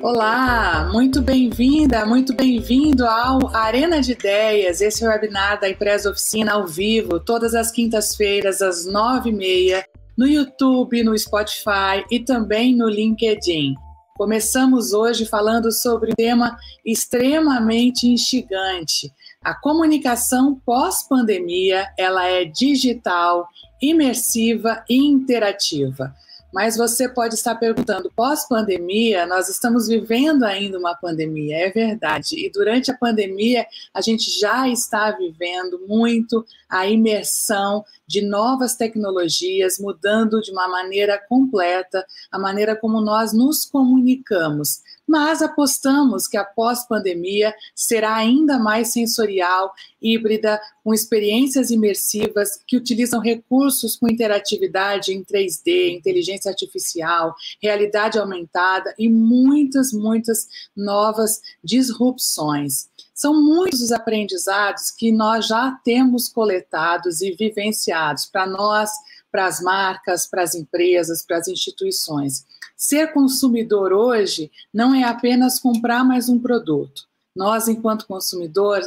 Olá, muito bem-vinda, muito bem-vindo ao Arena de Ideias. Esse é webinar da Empresa Oficina ao vivo, todas as quintas-feiras, às nove e meia, no YouTube, no Spotify e também no LinkedIn. Começamos hoje falando sobre um tema extremamente instigante. A comunicação pós-pandemia, ela é digital, imersiva e interativa. Mas você pode estar perguntando, pós-pandemia, nós estamos vivendo ainda uma pandemia, é verdade. E durante a pandemia, a gente já está vivendo muito a imersão de novas tecnologias, mudando de uma maneira completa a maneira como nós nos comunicamos mas apostamos que a pós-pandemia será ainda mais sensorial, híbrida, com experiências imersivas que utilizam recursos com interatividade em 3D, inteligência artificial, realidade aumentada e muitas, muitas novas disrupções. São muitos os aprendizados que nós já temos coletados e vivenciados para nós, para as marcas, para as empresas, para as instituições. Ser consumidor hoje não é apenas comprar mais um produto. Nós, enquanto consumidor,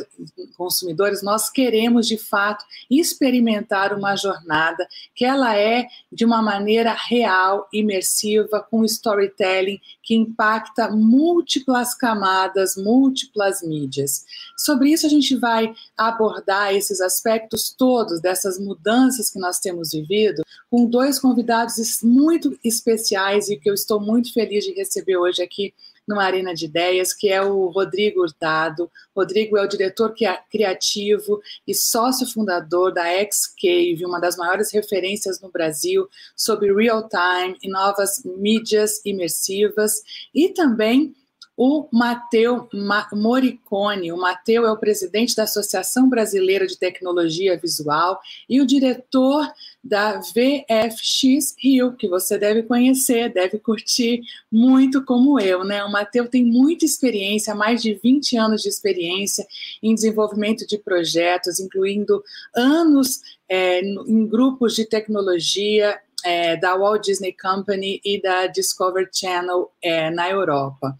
consumidores, nós queremos de fato experimentar uma jornada que ela é de uma maneira real, imersiva, com storytelling que impacta múltiplas camadas, múltiplas mídias. Sobre isso a gente vai abordar esses aspectos todos dessas mudanças que nós temos vivido com dois convidados muito especiais e que eu estou muito feliz de receber hoje aqui numa Arena de Ideias, que é o Rodrigo Hurtado. Rodrigo é o diretor criativo e sócio fundador da X-Cave, uma das maiores referências no Brasil sobre real-time e novas mídias imersivas, e também o Mateu Moricone. O Mateu é o presidente da Associação Brasileira de Tecnologia Visual e o diretor da VFX Rio, que você deve conhecer, deve curtir muito como eu, né? O Mateu tem muita experiência, mais de 20 anos de experiência em desenvolvimento de projetos, incluindo anos é, em grupos de tecnologia é, da Walt Disney Company e da Discovery Channel é, na Europa.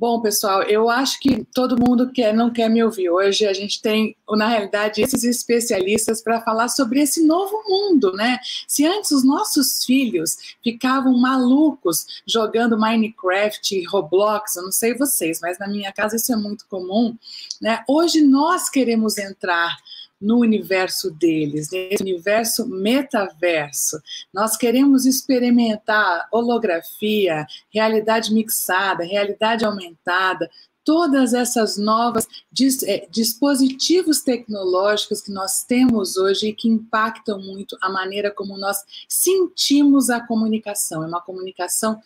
Bom, pessoal, eu acho que todo mundo quer, não quer me ouvir hoje. A gente tem, na realidade, esses especialistas para falar sobre esse novo mundo, né? Se antes os nossos filhos ficavam malucos jogando Minecraft, Roblox, eu não sei vocês, mas na minha casa isso é muito comum, né? Hoje nós queremos entrar no universo deles, nesse universo metaverso. Nós queremos experimentar holografia, realidade mixada, realidade aumentada, todas essas novas dis, é, dispositivos tecnológicos que nós temos hoje e que impactam muito a maneira como nós sentimos a comunicação. É uma comunicação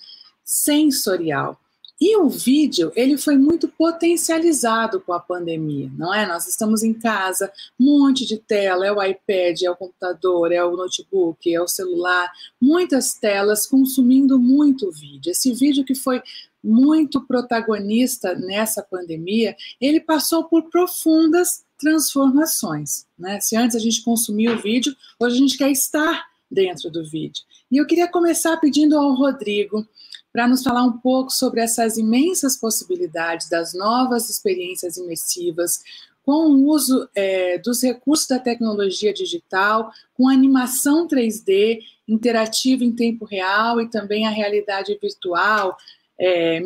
sensorial. E o vídeo, ele foi muito potencializado com a pandemia, não é? Nós estamos em casa, um monte de tela, é o iPad, é o computador, é o notebook, é o celular, muitas telas consumindo muito vídeo. Esse vídeo que foi muito protagonista nessa pandemia, ele passou por profundas transformações, né? Se antes a gente consumia o vídeo, hoje a gente quer estar dentro do vídeo. E eu queria começar pedindo ao Rodrigo para nos falar um pouco sobre essas imensas possibilidades das novas experiências imersivas, com o uso é, dos recursos da tecnologia digital, com animação 3D interativa em tempo real e também a realidade virtual, é,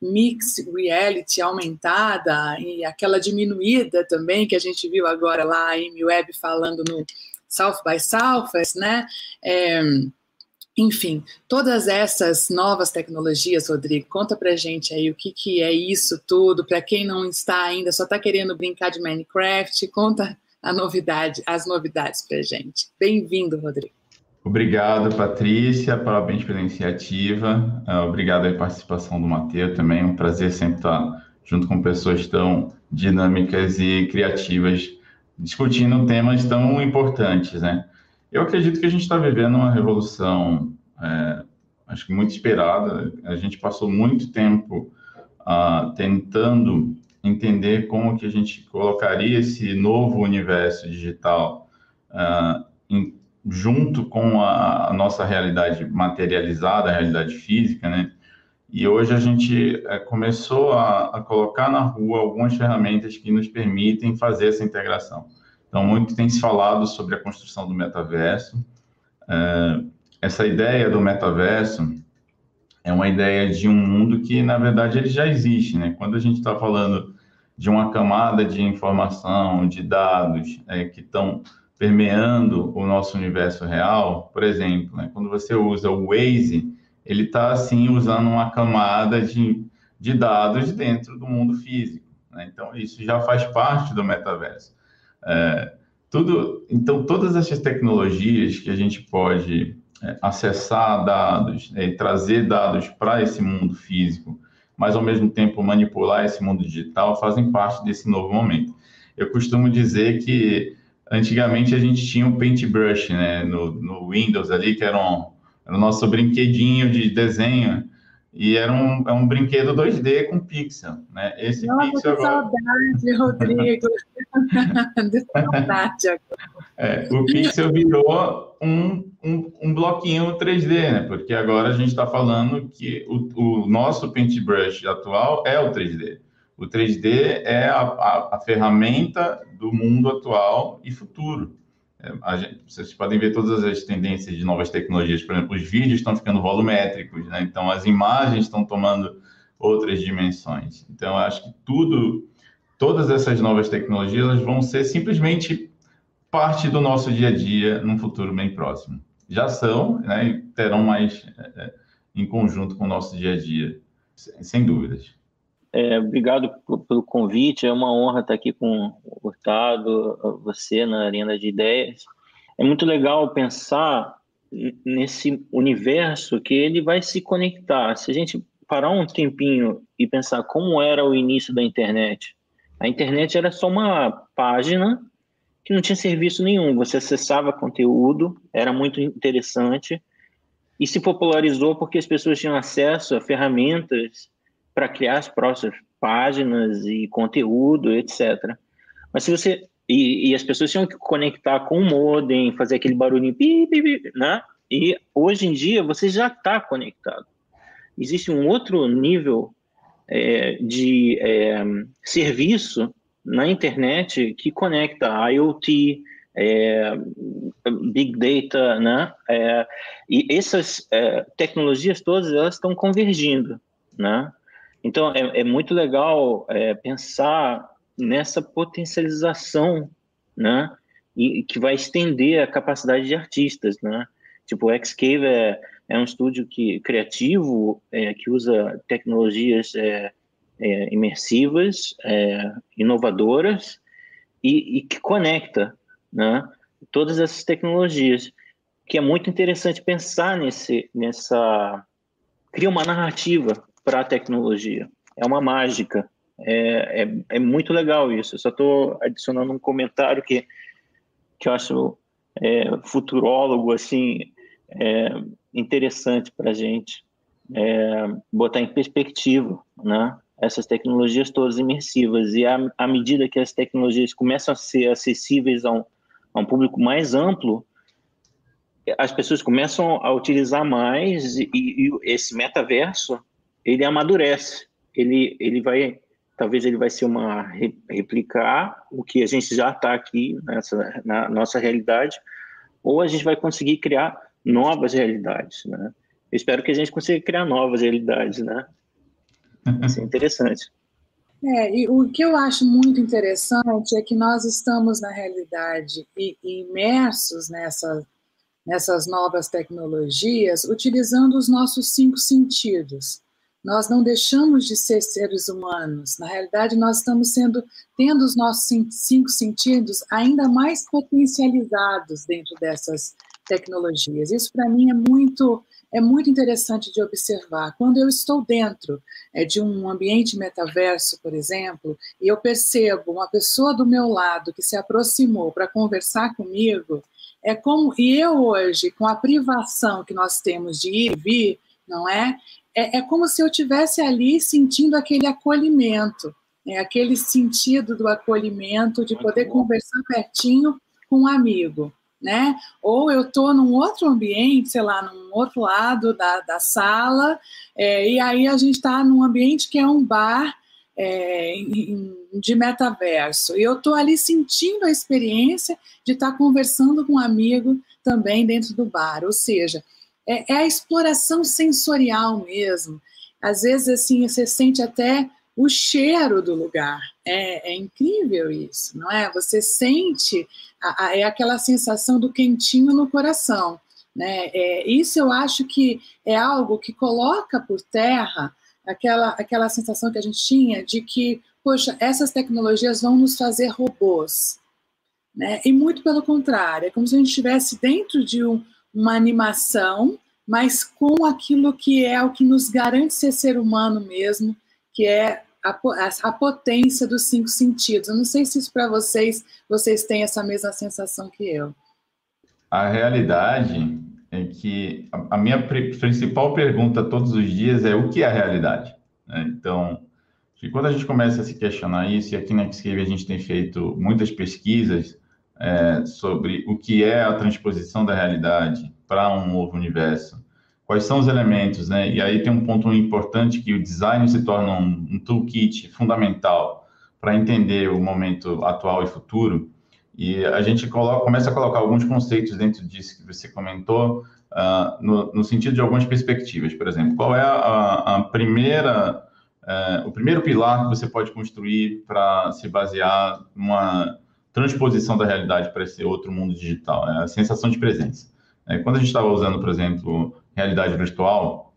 mix reality aumentada e aquela diminuída também que a gente viu agora lá a Web falando no South by Southwest, né? É, enfim, todas essas novas tecnologias, Rodrigo, conta pra gente aí o que, que é isso tudo, para quem não está ainda, só está querendo brincar de Minecraft, conta a novidade, as novidades pra gente. Bem-vindo, Rodrigo. Obrigado, Patrícia, parabéns pela iniciativa, uh, obrigado pela participação do Matheus também, é um prazer sempre estar junto com pessoas tão dinâmicas e criativas, discutindo temas tão importantes, né? Eu acredito que a gente está vivendo uma revolução, é, acho que muito esperada. A gente passou muito tempo uh, tentando entender como que a gente colocaria esse novo universo digital uh, em, junto com a, a, nossa realidade materializada, a realidade física, né? E hoje a gente é, começou a, a, colocar na rua algumas ferramentas que nos permitem fazer essa integração. Então, muito tem se falado sobre a construção do metaverso. É, essa ideia do metaverso é uma ideia de um mundo que, na verdade, ele já existe. Né? Quando a gente está falando de uma camada de informação, de dados é, que estão permeando o nosso universo real, por exemplo, né? quando você usa o Waze, ele está, assim, usando uma camada de, de dados dentro do mundo físico. Né? Então, isso já faz parte do metaverso. É, tudo, então, todas essas tecnologias que a gente pode é, acessar dados, é, trazer dados para esse mundo físico, mas ao mesmo tempo manipular esse mundo digital, fazem parte desse novo momento. Eu costumo dizer que antigamente a gente tinha um paintbrush né, no, no Windows ali, que era um, era o nosso brinquedinho de desenho. E era um, é um brinquedo 2D com pixel, né? Esse Nossa, pixel que agora... saudade, Rodrigo. de saudade agora. É, o pixel virou um, um, um, bloquinho 3D, né? Porque agora a gente está falando que o, o, nosso paintbrush atual é o 3D. O 3D é a, a, a ferramenta do mundo atual e futuro. É, gente, vocês podem ver todas as tendências de novas tecnologias. Por exemplo, os vídeos estão ficando volumétricos, né? então as imagens estão tomando outras dimensões. Então, eu acho que tudo, todas essas novas tecnologias vão ser simplesmente parte do nosso dia a dia num futuro bem próximo. Já são, né? E terão mais é, é em conjunto com o nosso dia a dia, sem dúvidas. É, obrigado pelo convite, é uma honra estar aqui com o Hurtado, você na Arena de Ideias. É muito legal pensar nesse universo que ele vai se conectar. Se a gente parar um tempinho e pensar como era o início da internet, a internet era só uma página que não tinha serviço nenhum. Você acessava conteúdo, era muito interessante e se popularizou porque as pessoas tinham acesso a ferramentas para criar as próprias páginas e conteúdo, etc. Mas se você e, e, as pessoas tinham que conectar com o modem, fazer aquele barulhinho, pi, pi, pi, né? E hoje em dia você já está conectado. Existe um outro nível é, de é, serviço na internet que conecta IoT, é, Big Data, né? É, e essas é, tecnologias todas elas estão convergindo, né? Então, é, é muito legal é, pensar nessa potencialização, né? E que vai estender a capacidade de artistas, né? Tipo, o Xcave é, é um estúdio que, criativo é, que usa tecnologias é, é, imersivas, é, inovadoras e, e, que conecta, né? Todas essas tecnologias, que é muito interessante pensar nesse, nessa cria uma narrativa para a tecnologia. É uma mágica. É, é, é muito legal isso. Eu só estou adicionando um comentário que, que eu acho é, futurólogo, assim, é, interessante para a gente é, botar em perspectiva, né? Essas tecnologias todas imersivas. E à, medida que as tecnologias começam a ser acessíveis a um, a um público mais amplo, as pessoas começam a utilizar mais e, e esse metaverso ele amadurece. Ele, ele vai, talvez ele vai ser uma replicar o que a gente já está aqui nessa na nossa realidade, ou a gente vai conseguir criar novas realidades, né? Eu espero que a gente consiga criar novas realidades, né? Isso é interessante. É, e o que eu acho muito interessante é que nós estamos, na realidade, imersos nessa, nessas novas tecnologias, utilizando os nossos cinco sentidos nós não deixamos de ser seres humanos. Na realidade, nós estamos sendo tendo os nossos cinco sentidos ainda mais potencializados dentro dessas tecnologias. Isso para mim é muito é muito interessante de observar. Quando eu estou dentro é, de um ambiente metaverso, por exemplo, e eu percebo uma pessoa do meu lado que se aproximou para conversar comigo, é como e eu hoje com a privação que nós temos de ir e vir, não é? É, é como se eu tivesse ali sentindo aquele acolhimento, é, aquele sentido do acolhimento, de poder conversar pertinho com um amigo. né? Ou eu estou num outro ambiente, sei lá, num outro lado da, da sala, é, e aí a gente está num ambiente que é um bar é, de metaverso. E eu estou ali sentindo a experiência de estar tá conversando com um amigo também dentro do bar. Ou seja, é, é, a exploração sensorial mesmo. Às vezes, assim, você sente até o cheiro do lugar. É, é incrível isso, não é? Você sente, a, a, é aquela sensação do quentinho no coração. Né? É, isso eu acho que é algo que coloca por terra aquela, aquela sensação que a gente tinha de que, poxa, essas tecnologias vão nos fazer robôs. Né? E muito pelo contrário, é como se a gente estivesse dentro de um, uma animação, mas com aquilo que é o que nos garante ser ser humano mesmo, que é a, a, potência dos cinco sentidos. Eu não sei se isso para vocês, vocês têm essa mesma sensação que eu. A realidade é que a, minha principal pergunta todos os dias é o que é a realidade? Né? Então, quando a gente começa a se questionar isso, e aqui na Xcave a gente tem feito muitas pesquisas é, sobre o que é a transposição da realidade para um novo universo, quais são os elementos, né? E aí tem um ponto importante que o design se torna um, um toolkit fundamental para entender o momento atual e futuro. E a gente coloca, começa a colocar alguns conceitos dentro disso que você comentou, uh, no, no, sentido de algumas perspectivas. Por exemplo, qual é a, a primeira, uh, o primeiro pilar que você pode construir para se basear numa transposição da realidade para esse outro mundo digital? É a sensação de presença. É, quando a gente estava usando, por exemplo, realidade virtual,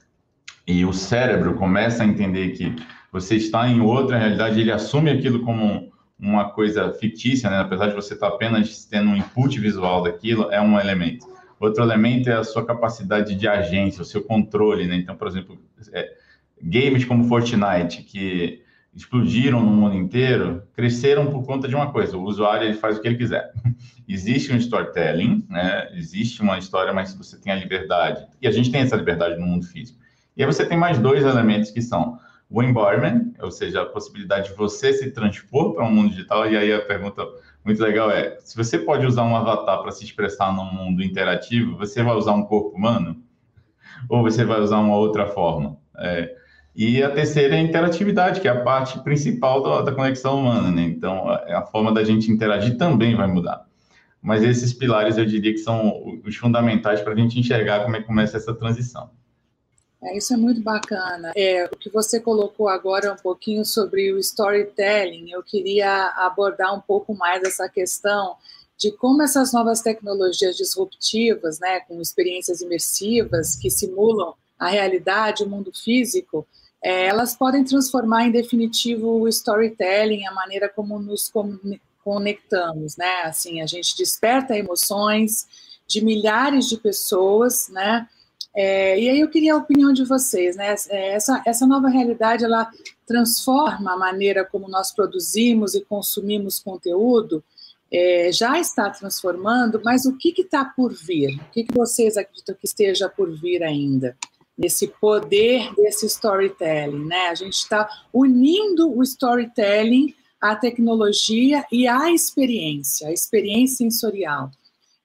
e o cérebro começa a entender que você está em outra realidade, ele assume aquilo como uma coisa fictícia, né? apesar de você estar apenas tendo um input visual daquilo, é um elemento. Outro elemento é a sua capacidade de agência, o seu controle, né? Então, por exemplo, é, games como Fortnite, que explodiram no mundo inteiro, cresceram por conta de uma coisa: o usuário ele faz o que ele quiser. existe um storytelling, né? Existe uma história, mas você tem a liberdade. E a gente tem essa liberdade no mundo físico. E aí você tem mais dois elementos que são o environment, ou seja, a possibilidade de você se transpor para um mundo digital. E aí a pergunta muito legal é: se você pode usar um avatar para se expressar num mundo interativo, você vai usar um corpo humano? Ou você vai usar uma outra forma? É, e a terceira é a interatividade, que é a parte principal da, da conexão humana, né? Então, a, a, forma da gente interagir também vai mudar. Mas esses pilares eu diria que são os fundamentais para a gente enxergar como é que começa essa transição. É, isso é muito bacana. É, o que você colocou agora um pouquinho sobre o storytelling, eu queria abordar um pouco mais essa questão de como essas novas tecnologias disruptivas, né, com experiências imersivas que simulam a realidade, o mundo físico, é, elas podem transformar em definitivo o storytelling, a maneira como nos conectamos, né? Assim, a gente desperta emoções de milhares de pessoas, né? É, e aí eu queria a opinião de vocês, né? É, essa, essa nova realidade, ela transforma a maneira como nós produzimos e consumimos conteúdo, é, já está transformando, mas o que está por vir? O que, que vocês acreditam que esteja por vir ainda? Nesse poder desse storytelling, né? A gente está unindo o storytelling à tecnologia e à experiência, a experiência sensorial.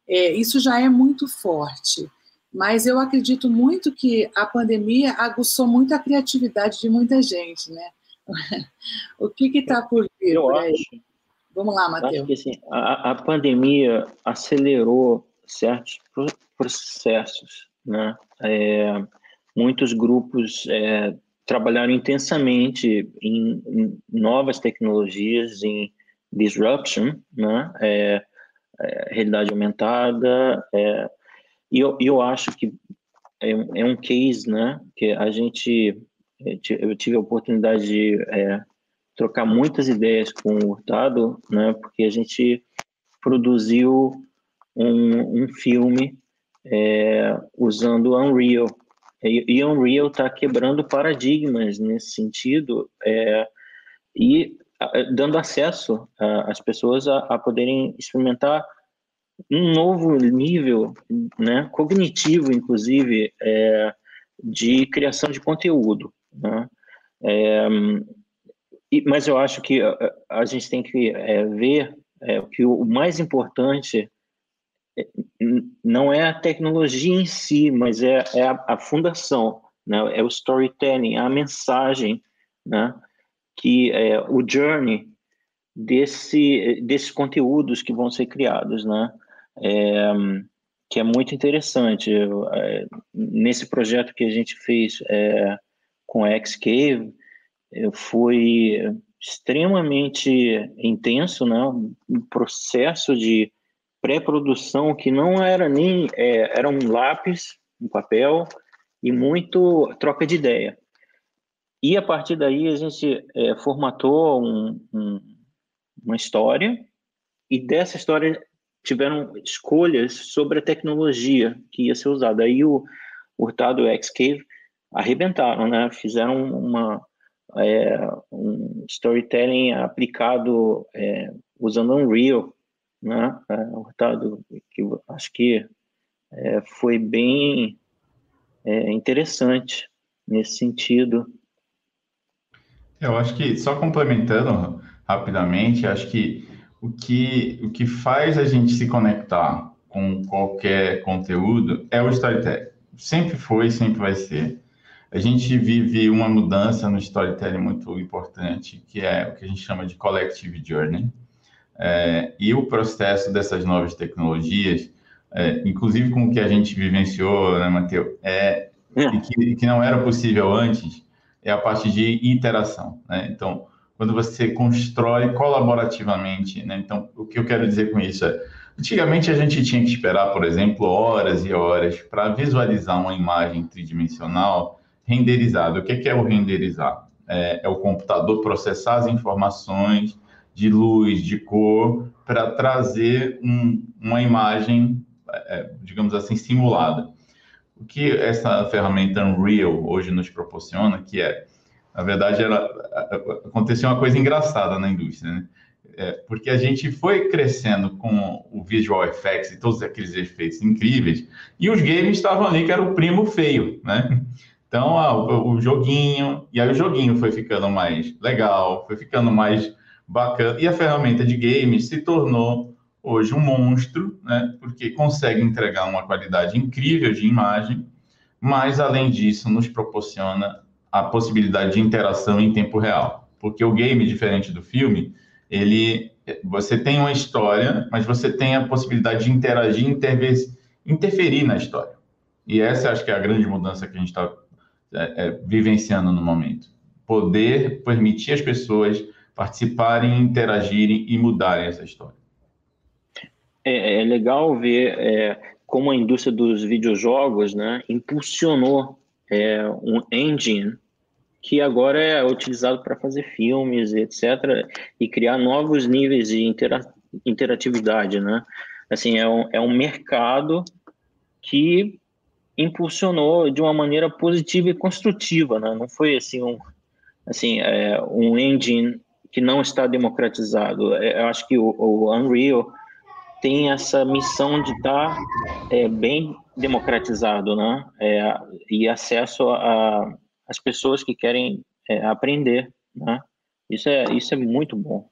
É, isso já é muito forte, mas eu acredito muito que a pandemia aguçou muito a criatividade de muita gente, né? o que está por vir? Eu por acho. Vamos lá, Matheus. Acho que assim, a, a pandemia acelerou certos processos, né? É, muitos grupos é, trabalharam intensamente em, em, novas tecnologias, em disruption, né? É, é, realidade aumentada, é, e eu, eu acho que é, é, um case, né, que a gente, é, eu tive a oportunidade de trocar muitas ideias com o Hurtado, né, porque a gente produziu um, um filme é, usando Unreal, e, Unreal está quebrando paradigmas nesse sentido é, e dando acesso às pessoas a, a, poderem experimentar um novo nível né, cognitivo, inclusive, é, de criação de conteúdo. Né? É, e, mas eu acho que a, a gente tem que é, ver é, que o mais importante não é a tecnologia em si, mas é, é a, a, fundação, né? é o storytelling, a mensagem, né? que é o journey desse, desses conteúdos que vão ser criados, né? É, que é muito interessante. É, nesse projeto que a gente fez é, com a Xcave, foi extremamente intenso, né? Um processo de pré-produção que não era nem é, era um lápis, um papel e muito troca de ideia. E a partir daí a gente é, formatou um, um, uma história e dessa história tiveram escolhas sobre a tecnologia que ia ser usada. Aí o Hurtado e o arrebentaram, né? Fizeram uma é, um storytelling aplicado é, usando Unreal, né? É, Hurtado, que acho que é, foi bem é, interessante nesse sentido. Eu acho que só complementando rapidamente, acho que o que, o que faz a gente se conectar com qualquer conteúdo é o storytelling. Sempre foi, sempre vai ser. A gente vive uma mudança no storytelling muito importante, que é o que a gente chama de collective journey. É, e o processo dessas novas tecnologias, é, inclusive com o que a gente vivenciou, né, Matheus, é, e que, que, não era possível antes, é a parte de interação. Né? Então, quando você constrói colaborativamente. Né? Então, o que eu quero dizer com isso é, antigamente a gente tinha que esperar, por exemplo, horas e horas para visualizar uma imagem tridimensional renderizada. O que é o renderizar? É, é o computador processar as informações de luz, de cor, para trazer um, uma imagem, é, digamos assim, simulada. O que essa ferramenta Unreal hoje nos proporciona, que é na verdade, ela, aconteceu uma coisa engraçada na indústria, né? É, porque a gente foi crescendo com o visual effects e todos aqueles efeitos incríveis, e os games estavam ali que era o primo feio, né? Então, ah, o, o, joguinho, e aí o joguinho foi ficando mais legal, foi ficando mais bacana, e a ferramenta de games se tornou hoje um monstro, né? Porque consegue entregar uma qualidade incrível de imagem, mas além disso, nos proporciona a possibilidade de interação em tempo real. Porque o game, diferente do filme, ele você tem uma história, mas você tem a possibilidade de interagir, intervir, interferir na história. E essa acho que é a grande mudança que a gente está é, é, vivenciando no momento. Poder permitir as pessoas participarem, interagirem e mudarem essa história. É, é legal ver é, como a indústria dos videojogos né, impulsionou é, um engine que agora é utilizado para fazer filmes, etc., e criar novos níveis de intera interatividade, né? Assim, é um, é um mercado que impulsionou de uma maneira positiva e construtiva, né? Não foi assim um, assim, é, um engine que não está democratizado. É, eu acho que o, o Unreal tem essa missão de estar é, bem democratizado, né? É, e acesso a, as pessoas que querem é, aprender, né? Isso é, isso é muito bom.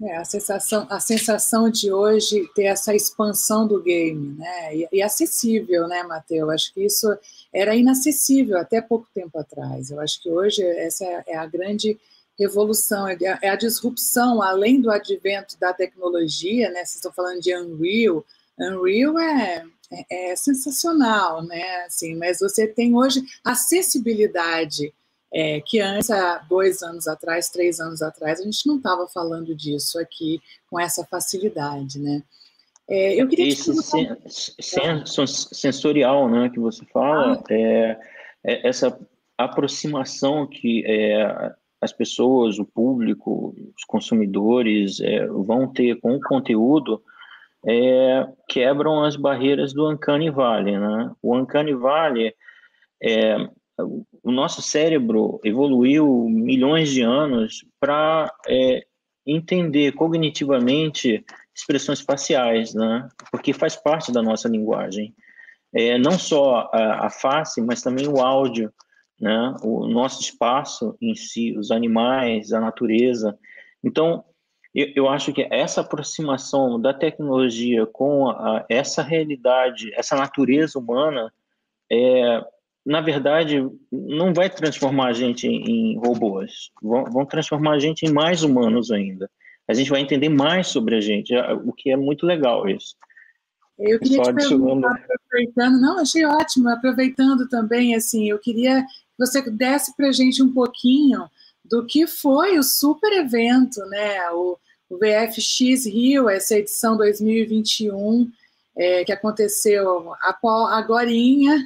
É, a sensação, a sensação de hoje ter essa expansão do game, né? E, e acessível, né, Matheus? Acho que isso era inacessível até pouco tempo atrás. Eu acho que hoje essa é a grande revolução, é, é a disrupção, além do advento da tecnologia, né? Vocês estão falando de Unreal. Unreal é, é, é, sensacional, né? Assim, mas você tem hoje acessibilidade é, que antes, há dois anos atrás, três anos atrás, a gente não estava falando disso aqui com essa facilidade, né? É, eu queria Esse sen, sen, sensorial, né, que você fala, ah. é, é, essa aproximação que é, as pessoas, o público, os consumidores é, vão ter com o conteúdo é, quebram as barreiras do Uncanny Valley. Né? O Uncanny Valley, é, o nosso cérebro evoluiu milhões de anos para é, entender cognitivamente expressões faciais, né? porque faz parte da nossa linguagem. É, não só a, a, face, mas também o áudio, né? o nosso espaço em si, os animais, a natureza. Então, eu, eu acho que essa aproximação da tecnologia com a, essa realidade, essa natureza humana, é, na verdade, não vai transformar a gente em, robôs, vão, vão, transformar a gente em mais humanos ainda. A gente vai entender mais sobre a gente, o que é muito legal isso. Eu queria Só te perguntar, aproveitando, não, achei ótimo, aproveitando também, assim, eu queria que você desse para a gente um pouquinho do que foi o super evento, né, o, o VFX Rio, essa edição 2021, é, que aconteceu agora,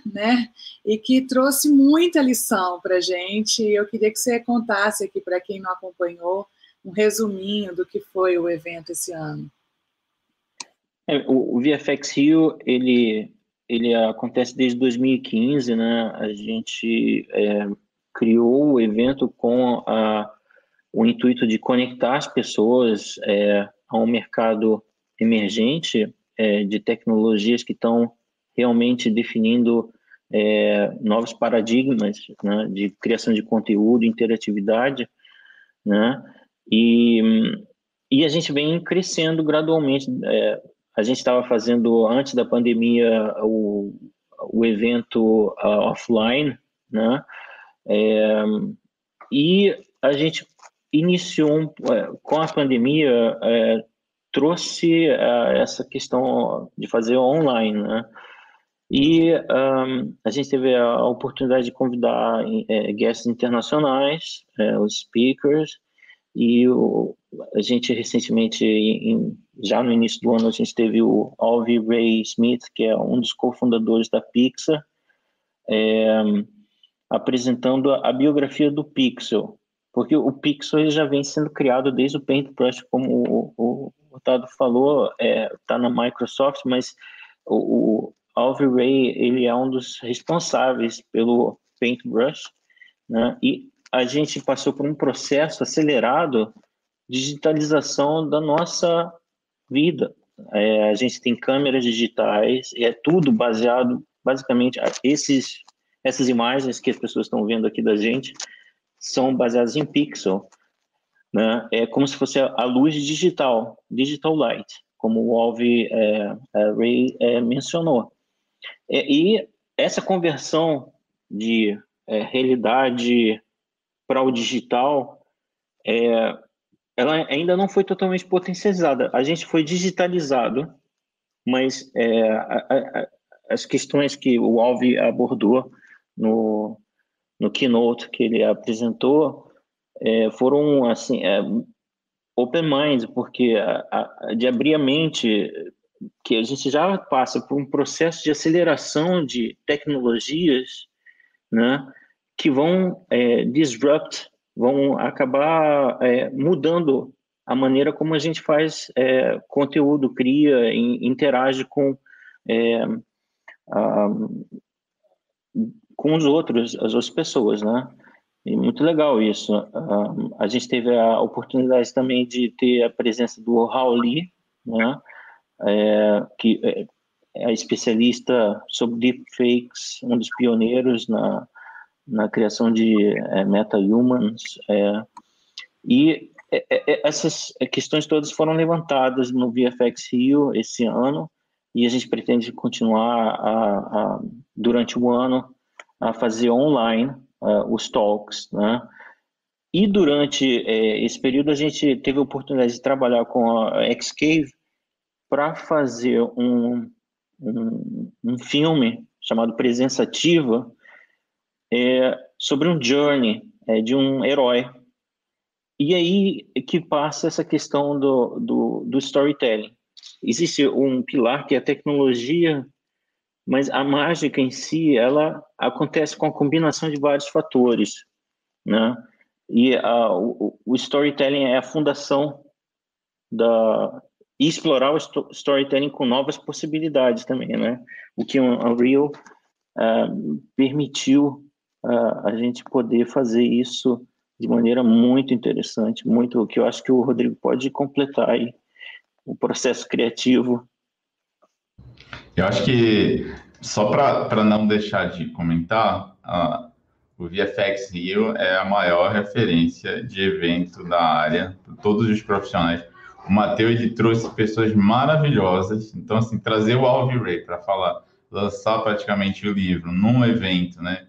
né? E que trouxe muita lição para a gente. Eu queria que você contasse aqui para quem não acompanhou um resuminho do que foi o evento esse ano. É, o, o VFX Rio ele ele acontece desde 2015, né? A gente é, criou o evento com a, o intuito de conectar as pessoas é, a um mercado emergente é, de tecnologias que estão realmente definindo é, novos paradigmas né, de criação de conteúdo, interatividade, né? E, e a gente vem crescendo gradualmente. A gente estava fazendo antes da pandemia o, o evento uh, offline, né? É, e a gente iniciou um, é, com a pandemia é, trouxe uh, essa questão de fazer online, né? E um, a gente teve a oportunidade de convidar é, guests internacionais, é, os speakers, e o, a gente recentemente, em, já no início do ano, a gente teve o Alvy Ray Smith, que é um dos cofundadores da Pixar, é, apresentando a, a biografia do Pixel, porque o Pixel já vem sendo criado desde o Paintbrush, como o, o, Tado falou, está é, tá na Microsoft, mas o, o Alvy Ray ele é um dos responsáveis pelo Paintbrush, né? E a gente passou por um processo acelerado digitalização da nossa vida. É, a gente tem câmeras digitais, é tudo baseado, basicamente, esses, essas imagens que as pessoas estão vendo aqui da gente são baseadas em pixel. Né? É como se fosse a luz digital, digital light, como o Alvi é, é, Ray é, mencionou. É, e essa conversão de é, realidade para o digital, é, ela ainda não foi totalmente potencializada. A gente foi digitalizado, mas é, a, a, as questões que o Alvi abordou no, no keynote que ele apresentou é, foram assim é, open mind, porque a, de abrir a mente que a gente já passa por um processo de aceleração de tecnologias, né, que vão é, disrupt, vão acabar é, mudando a maneira como a gente faz é, conteúdo, cria, in, interage com é, a, com os outros, as outras pessoas, né? E muito legal isso. A gente teve a oportunidade também de ter a presença do Raul Lee, né? É, que é, é especialista sobre deepfakes, um dos pioneiros na, na criação de é, meta-humans. É, e é, é, essas questões todas foram levantadas no VFX Rio esse ano, e a gente pretende continuar a, a, durante o ano a fazer online uh, os talks, né? E durante é, esse período a gente teve a oportunidade de trabalhar com a Xcave para fazer um, um, um, filme chamado Presença Ativa é, sobre um journey é, de um herói. E aí que passa essa questão do, do, do storytelling. Existe um pilar que é a tecnologia mas a mágica em si, ela acontece com a combinação de vários fatores, né? E a, o, o, storytelling é a fundação da e explorar o storytelling com novas possibilidades também, né? O que o Unreal uh, permitiu uh, a gente poder fazer isso de maneira muito interessante, muito que eu acho que o Rodrigo pode completar aí o processo criativo eu acho que, só para não deixar de comentar, o VFX Rio é a maior referência de evento da área, todos os profissionais. o Matheus trouxe pessoas maravilhosas. Então, assim, trazer o Alvi Ray para falar, lançar praticamente o livro num evento, né?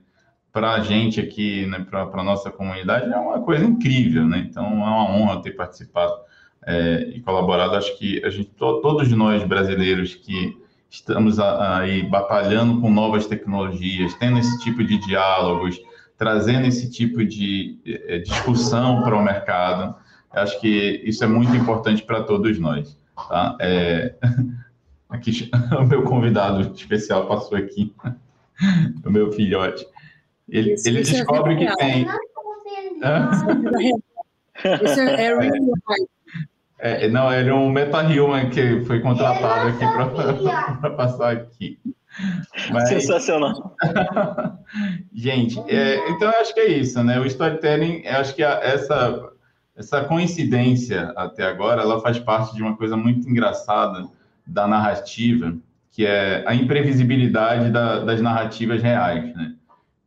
Para a gente aqui, né, para a nossa comunidade, é uma coisa incrível, né? Então, é uma honra ter participado é, e colaborado. Acho que a gente, to, todos nós brasileiros que estamos aí batalhando com novas tecnologias, tendo esse tipo de diálogos, trazendo esse tipo de é, discussão para o mercado, acho que isso é muito importante para todos nós. Tá? É... Aqui, o meu convidado especial passou aqui, o meu filhote. Ele, isso, ele isso é descobre é que tem. Isso é, é real é, não, ele é um meta-human que foi contratado aqui para passar aqui. Mas... Sensacional. Gente, é, então eu acho que é isso, né? O storytelling, eu acho que a, essa essa coincidência até agora, ela faz parte de uma coisa muito engraçada da narrativa, que é a imprevisibilidade da, das narrativas reais, né?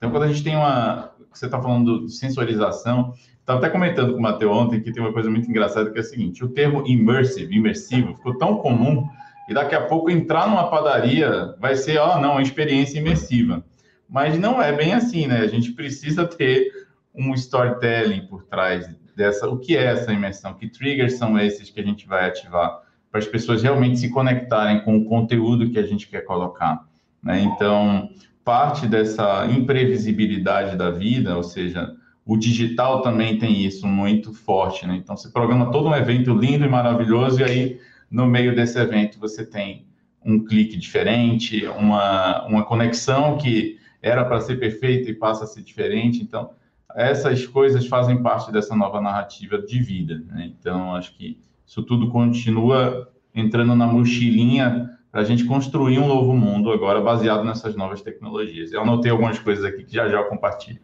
Então, quando a gente tem uma... Você está falando de sensorização, estava até comentando com o Matheus ontem que tem uma coisa muito engraçada que é o seguinte, o termo immersive, imersivo, ficou tão comum e daqui a pouco entrar numa padaria vai ser, ó, oh, não, uma experiência imersiva. Mas não é bem assim, né? A gente precisa ter um storytelling por trás dessa, o que é essa imersão, que triggers são esses que a gente vai ativar para as pessoas realmente se conectarem com o conteúdo que a gente quer colocar. Né? Então, parte dessa imprevisibilidade da vida, ou seja, o digital também tem isso muito forte. Né? Então, você programa todo um evento lindo e maravilhoso, e aí, no meio desse evento, você tem um clique diferente, uma, uma conexão que era para ser perfeita e passa a ser diferente. Então, essas coisas fazem parte dessa nova narrativa de vida. Né? Então, acho que isso tudo continua entrando na mochilinha para a gente construir um novo mundo agora baseado nessas novas tecnologias. Eu anotei algumas coisas aqui que já já eu compartilho.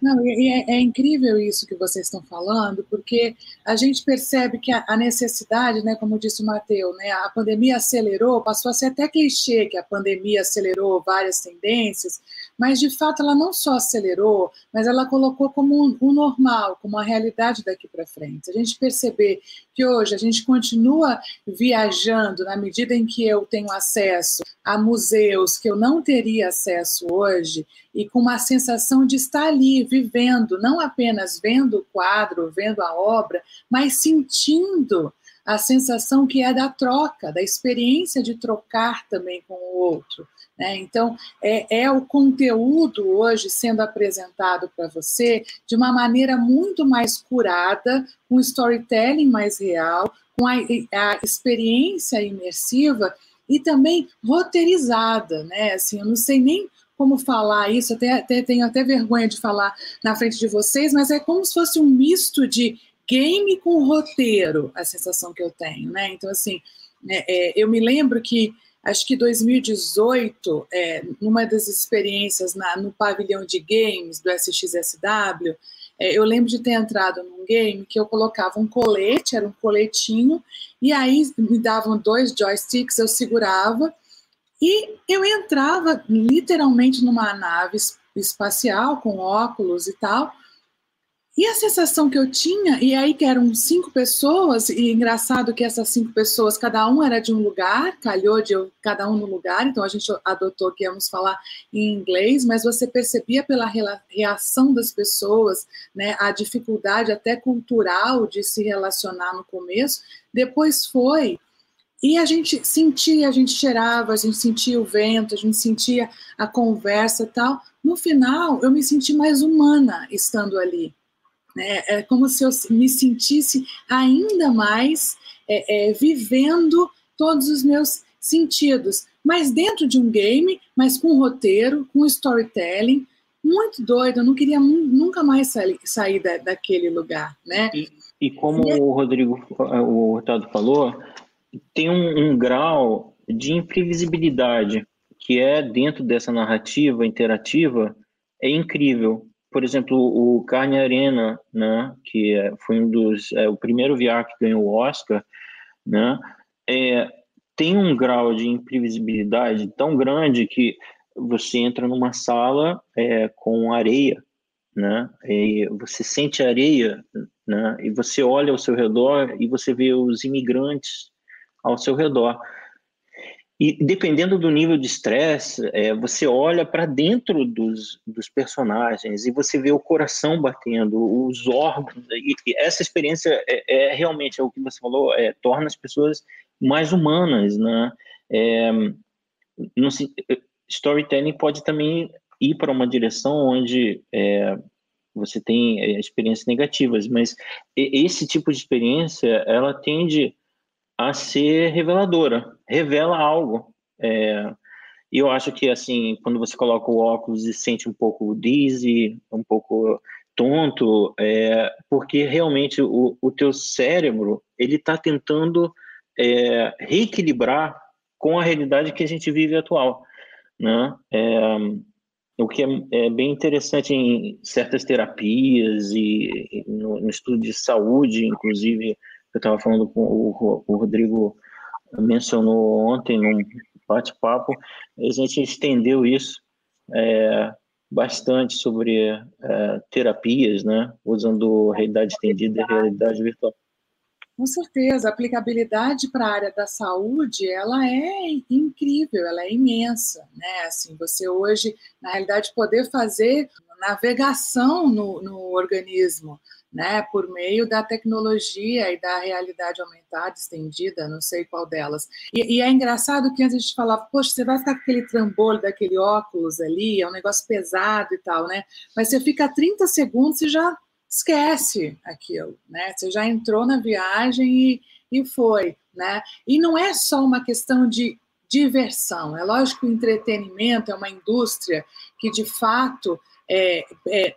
Não, é, é, incrível isso que vocês estão falando, porque a gente percebe que a, a necessidade, né, como disse o Matheus, né, a pandemia acelerou, passou a ser até clichê que a pandemia acelerou várias tendências, mas de fato ela não só acelerou, mas ela colocou como um, um normal, como uma realidade daqui para frente. A gente perceber que hoje a gente continua viajando na medida em que eu tenho acesso a museus que eu não teria acesso hoje e com uma sensação de estar ali vivendo, não apenas vendo o quadro, vendo a obra, mas sentindo a sensação que é da troca, da experiência de trocar também com o outro. Né? Então, é, é, o conteúdo hoje sendo apresentado para você de uma maneira muito mais curada, com storytelling mais real, com a, a experiência imersiva e também roteirizada, né? Assim, eu não sei nem como falar isso, até, até tenho até vergonha de falar na frente de vocês, mas é como se fosse um misto de game com roteiro, a sensação que eu tenho, né? Então, assim, é, é, eu me lembro que acho que 2018, é, numa das experiências na, no pavilhão de games do SXSW, é, eu lembro de ter entrado num game que eu colocava um colete, era um coletinho, e aí me davam dois joysticks, eu segurava, e eu entrava literalmente numa nave espacial com óculos e tal, e a sensação que eu tinha, e aí que eram cinco pessoas, e engraçado que essas cinco pessoas, cada um era de um lugar, calhou de eu, cada um no lugar, então a gente adotou que íamos falar em inglês, mas você percebia pela reação das pessoas, né, a dificuldade até cultural de se relacionar no começo, depois foi e a gente sentia, a gente cheirava, a gente sentia o vento, a gente sentia a conversa e tal. No final, eu me senti mais humana estando ali. É, é como se eu me sentisse ainda mais é, é, vivendo todos os meus sentidos, mas dentro de um game, mas com roteiro, com storytelling, muito doido. Eu não queria nunca mais sair, sair da, daquele lugar, né? E, e como e, o Rodrigo, o Hurtado falou, tem um, um grau de imprevisibilidade que é dentro dessa narrativa interativa é incrível por exemplo, o Carne Arena, né, que é, foi um dos é, o primeiro VR que ganhou o Oscar, né, é, tem um grau de imprevisibilidade tão grande que você entra numa sala é, com areia, né, e você sente areia né? E você olha ao seu redor e você vê os imigrantes ao seu redor. E dependendo do nível de estresse, é, você olha para dentro dos, dos personagens e você vê o coração batendo, os órgãos. E, e essa experiência é, é, realmente é o que você falou, é, torna as pessoas mais humanas, né? É, no, storytelling pode também ir para uma direção onde é, você tem é, experiências negativas, mas esse tipo de experiência ela tende a ser reveladora, revela algo. É, e eu acho que, assim, quando você coloca o óculos e sente um pouco dizzy, um pouco tonto, é, porque realmente o, o teu cérebro, ele está tentando é, reequilibrar com a realidade que a gente vive atual, né? É, o que é, é, bem interessante em certas terapias e, e no, no, estudo de saúde, inclusive, eu estava falando com o, o, Rodrigo mencionou ontem num bate-papo, a gente estendeu isso é, bastante sobre é, terapias, né, usando realidade estendida e realidade virtual. Com certeza, a aplicabilidade para a área da saúde, ela é incrível, ela é imensa, né? Assim, você hoje, na realidade, poder fazer navegação no, no organismo, né, por meio da tecnologia e da realidade aumentada, estendida, não sei qual delas. E, e, é engraçado que antes a gente falava, poxa, você vai ficar com aquele trambolho daquele óculos ali, é um negócio pesado e tal, né? Mas você fica 30 segundos e já esquece aquilo, né? Você já entrou na viagem e, e foi, né? E não é só uma questão de diversão, é lógico que o entretenimento é uma indústria que, de fato, é, é,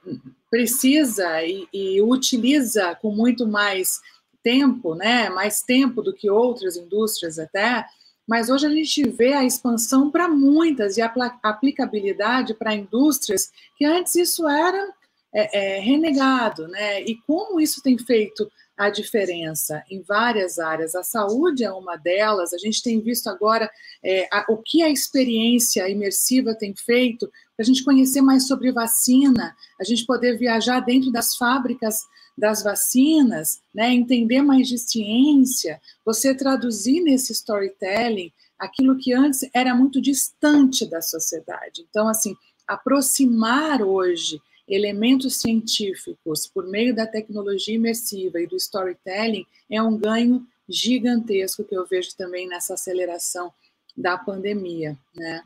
precisa e, e, utiliza com muito mais tempo, né, mais tempo do que outras indústrias até, mas hoje a gente vê a expansão para muitas e a aplicabilidade para indústrias que antes isso era é, é, renegado, né? E como isso tem feito a diferença em várias áreas. A saúde é uma delas. A gente tem visto agora é, a, o que a experiência imersiva tem feito para a gente conhecer mais sobre vacina, a gente poder viajar dentro das fábricas das vacinas, né, entender mais de ciência, você traduzir nesse storytelling aquilo que antes era muito distante da sociedade. Então, assim, aproximar hoje elementos científicos por meio da tecnologia imersiva e do storytelling é um ganho gigantesco que eu vejo também nessa aceleração da pandemia, né?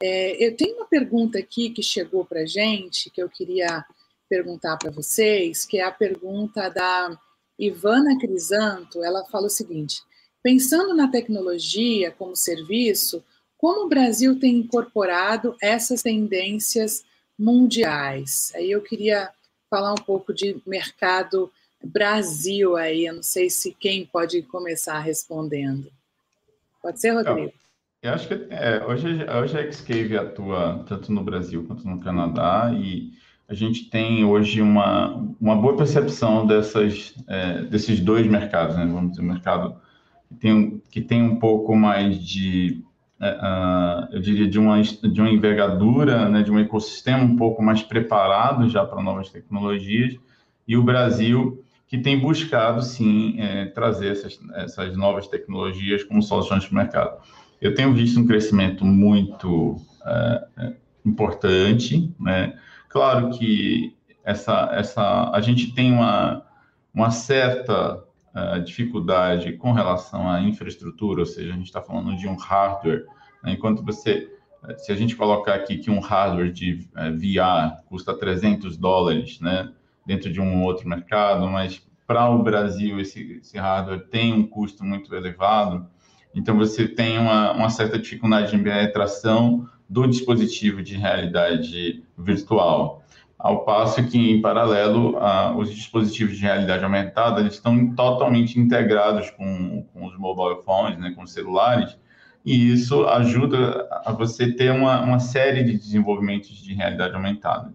É, eu tenho uma pergunta aqui que chegou para gente que eu queria perguntar para vocês, que é a pergunta da Ivana Crisanto. Ela fala o seguinte: pensando na tecnologia como serviço, como o Brasil tem incorporado essas tendências mundiais. Aí eu queria falar um pouco de mercado Brasil aí, eu não sei se quem pode começar respondendo. Pode ser, Rodrigo? Eu, eu acho que é, hoje, hoje a Xcave atua tanto no Brasil quanto no Canadá e a gente tem hoje uma, uma boa percepção dessas, é, desses dois mercados, né? vamos dizer, o mercado que tem, que tem um pouco mais de eu diria, de uma, de uma envergadura, né, de um ecossistema um pouco mais preparado já para novas tecnologias, e o Brasil, que tem buscado, sim, é, trazer essas, essas novas tecnologias como soluções para o mercado. Eu tenho visto um crescimento muito uh, importante, né? Claro que essa, essa, a gente tem uma, uma certa dificuldade com relação à infraestrutura, ou seja, a gente está falando de um hardware, né? enquanto você, se a gente colocar aqui que um hardware de é, VR custa 300 dólares, né, dentro de um outro mercado, mas para o Brasil esse, esse, hardware tem um custo muito elevado, então você tem uma, uma certa dificuldade de penetração do dispositivo de realidade virtual ao passo que, em paralelo, os dispositivos de realidade aumentada eles estão totalmente integrados com, com os mobile phones, né, com os celulares, e isso ajuda a você ter uma, uma série de desenvolvimentos de realidade aumentada.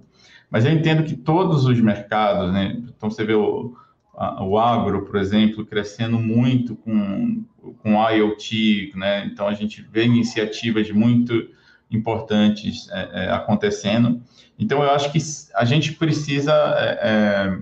Mas eu entendo que todos os mercados, né, então você vê o, a, o agro, por exemplo, crescendo muito com, com IoT, né, então a gente vê iniciativas muito importantes é, é, acontecendo. Então, eu acho que a gente precisa, é, é,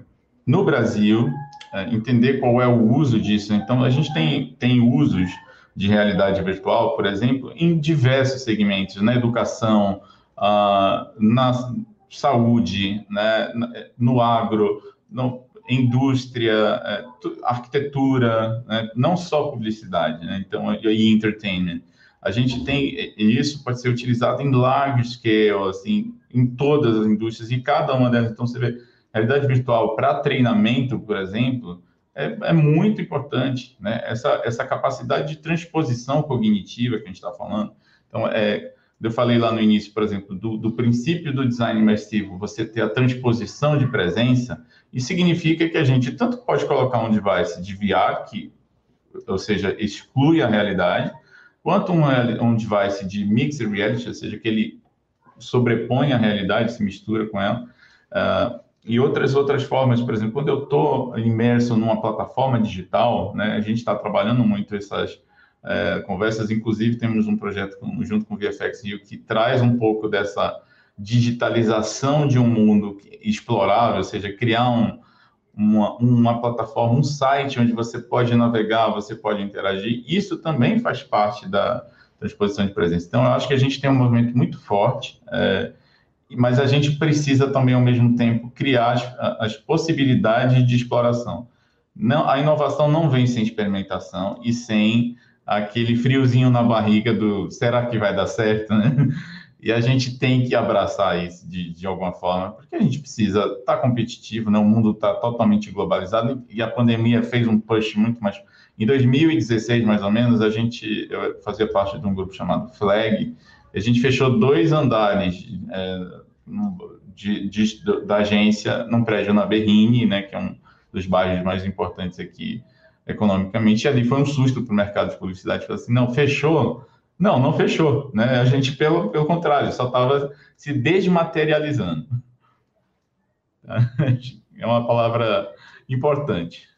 no Brasil, é, entender qual é o uso disso. Então, a gente tem, tem usos de realidade virtual, por exemplo, em diversos segmentos, na educação, uh, na saúde, né, no agro, no, indústria, é, arquitetura, né, não só publicidade, né, então, e entertainment. A gente tem, isso pode ser utilizado em large scale, assim, em todas as indústrias, e cada uma delas, então você vê, realidade virtual para treinamento, por exemplo, é, é, muito importante, né? Essa, essa capacidade de transposição cognitiva que a gente está falando. Então, é, eu falei lá no início, por exemplo, do, do, princípio do design imersivo, você ter a transposição de presença, isso significa que a gente tanto pode colocar um device de VR, que, ou seja, exclui a realidade, quanto um, um device de mixed reality, ou seja, que ele sobrepõe a realidade, se mistura com ela. Uh, e outras outras formas, por exemplo, quando eu estou imerso numa plataforma digital, né, a gente está trabalhando muito essas é, conversas, inclusive temos um projeto junto com o VFX Rio que traz um pouco dessa digitalização de um mundo explorável, ou seja, criar um, uma, uma plataforma, um site onde você pode navegar, você pode interagir, isso também faz parte da transposição de presença. Então, eu acho que a gente tem um movimento muito forte, é, mas a gente precisa também, ao mesmo tempo, criar as, as possibilidades de exploração. Não, a inovação não vem sem experimentação e sem aquele friozinho na barriga do será que vai dar certo, né? E a gente tem que abraçar isso de, de alguma forma, porque a gente precisa estar tá competitivo, né? O mundo está totalmente globalizado e a pandemia fez um push muito mais. Em 2016, mais ou menos, a gente eu fazia parte de um grupo chamado Flag, a gente fechou dois andares é, de, de, da agência num prédio na Berrini, né, que é um dos bairros mais importantes aqui economicamente, e ali foi um susto para o mercado de publicidade, falou assim, não, fechou? Não, não fechou, né, a gente, pelo, pelo contrário, só estava se desmaterializando. É uma palavra importante.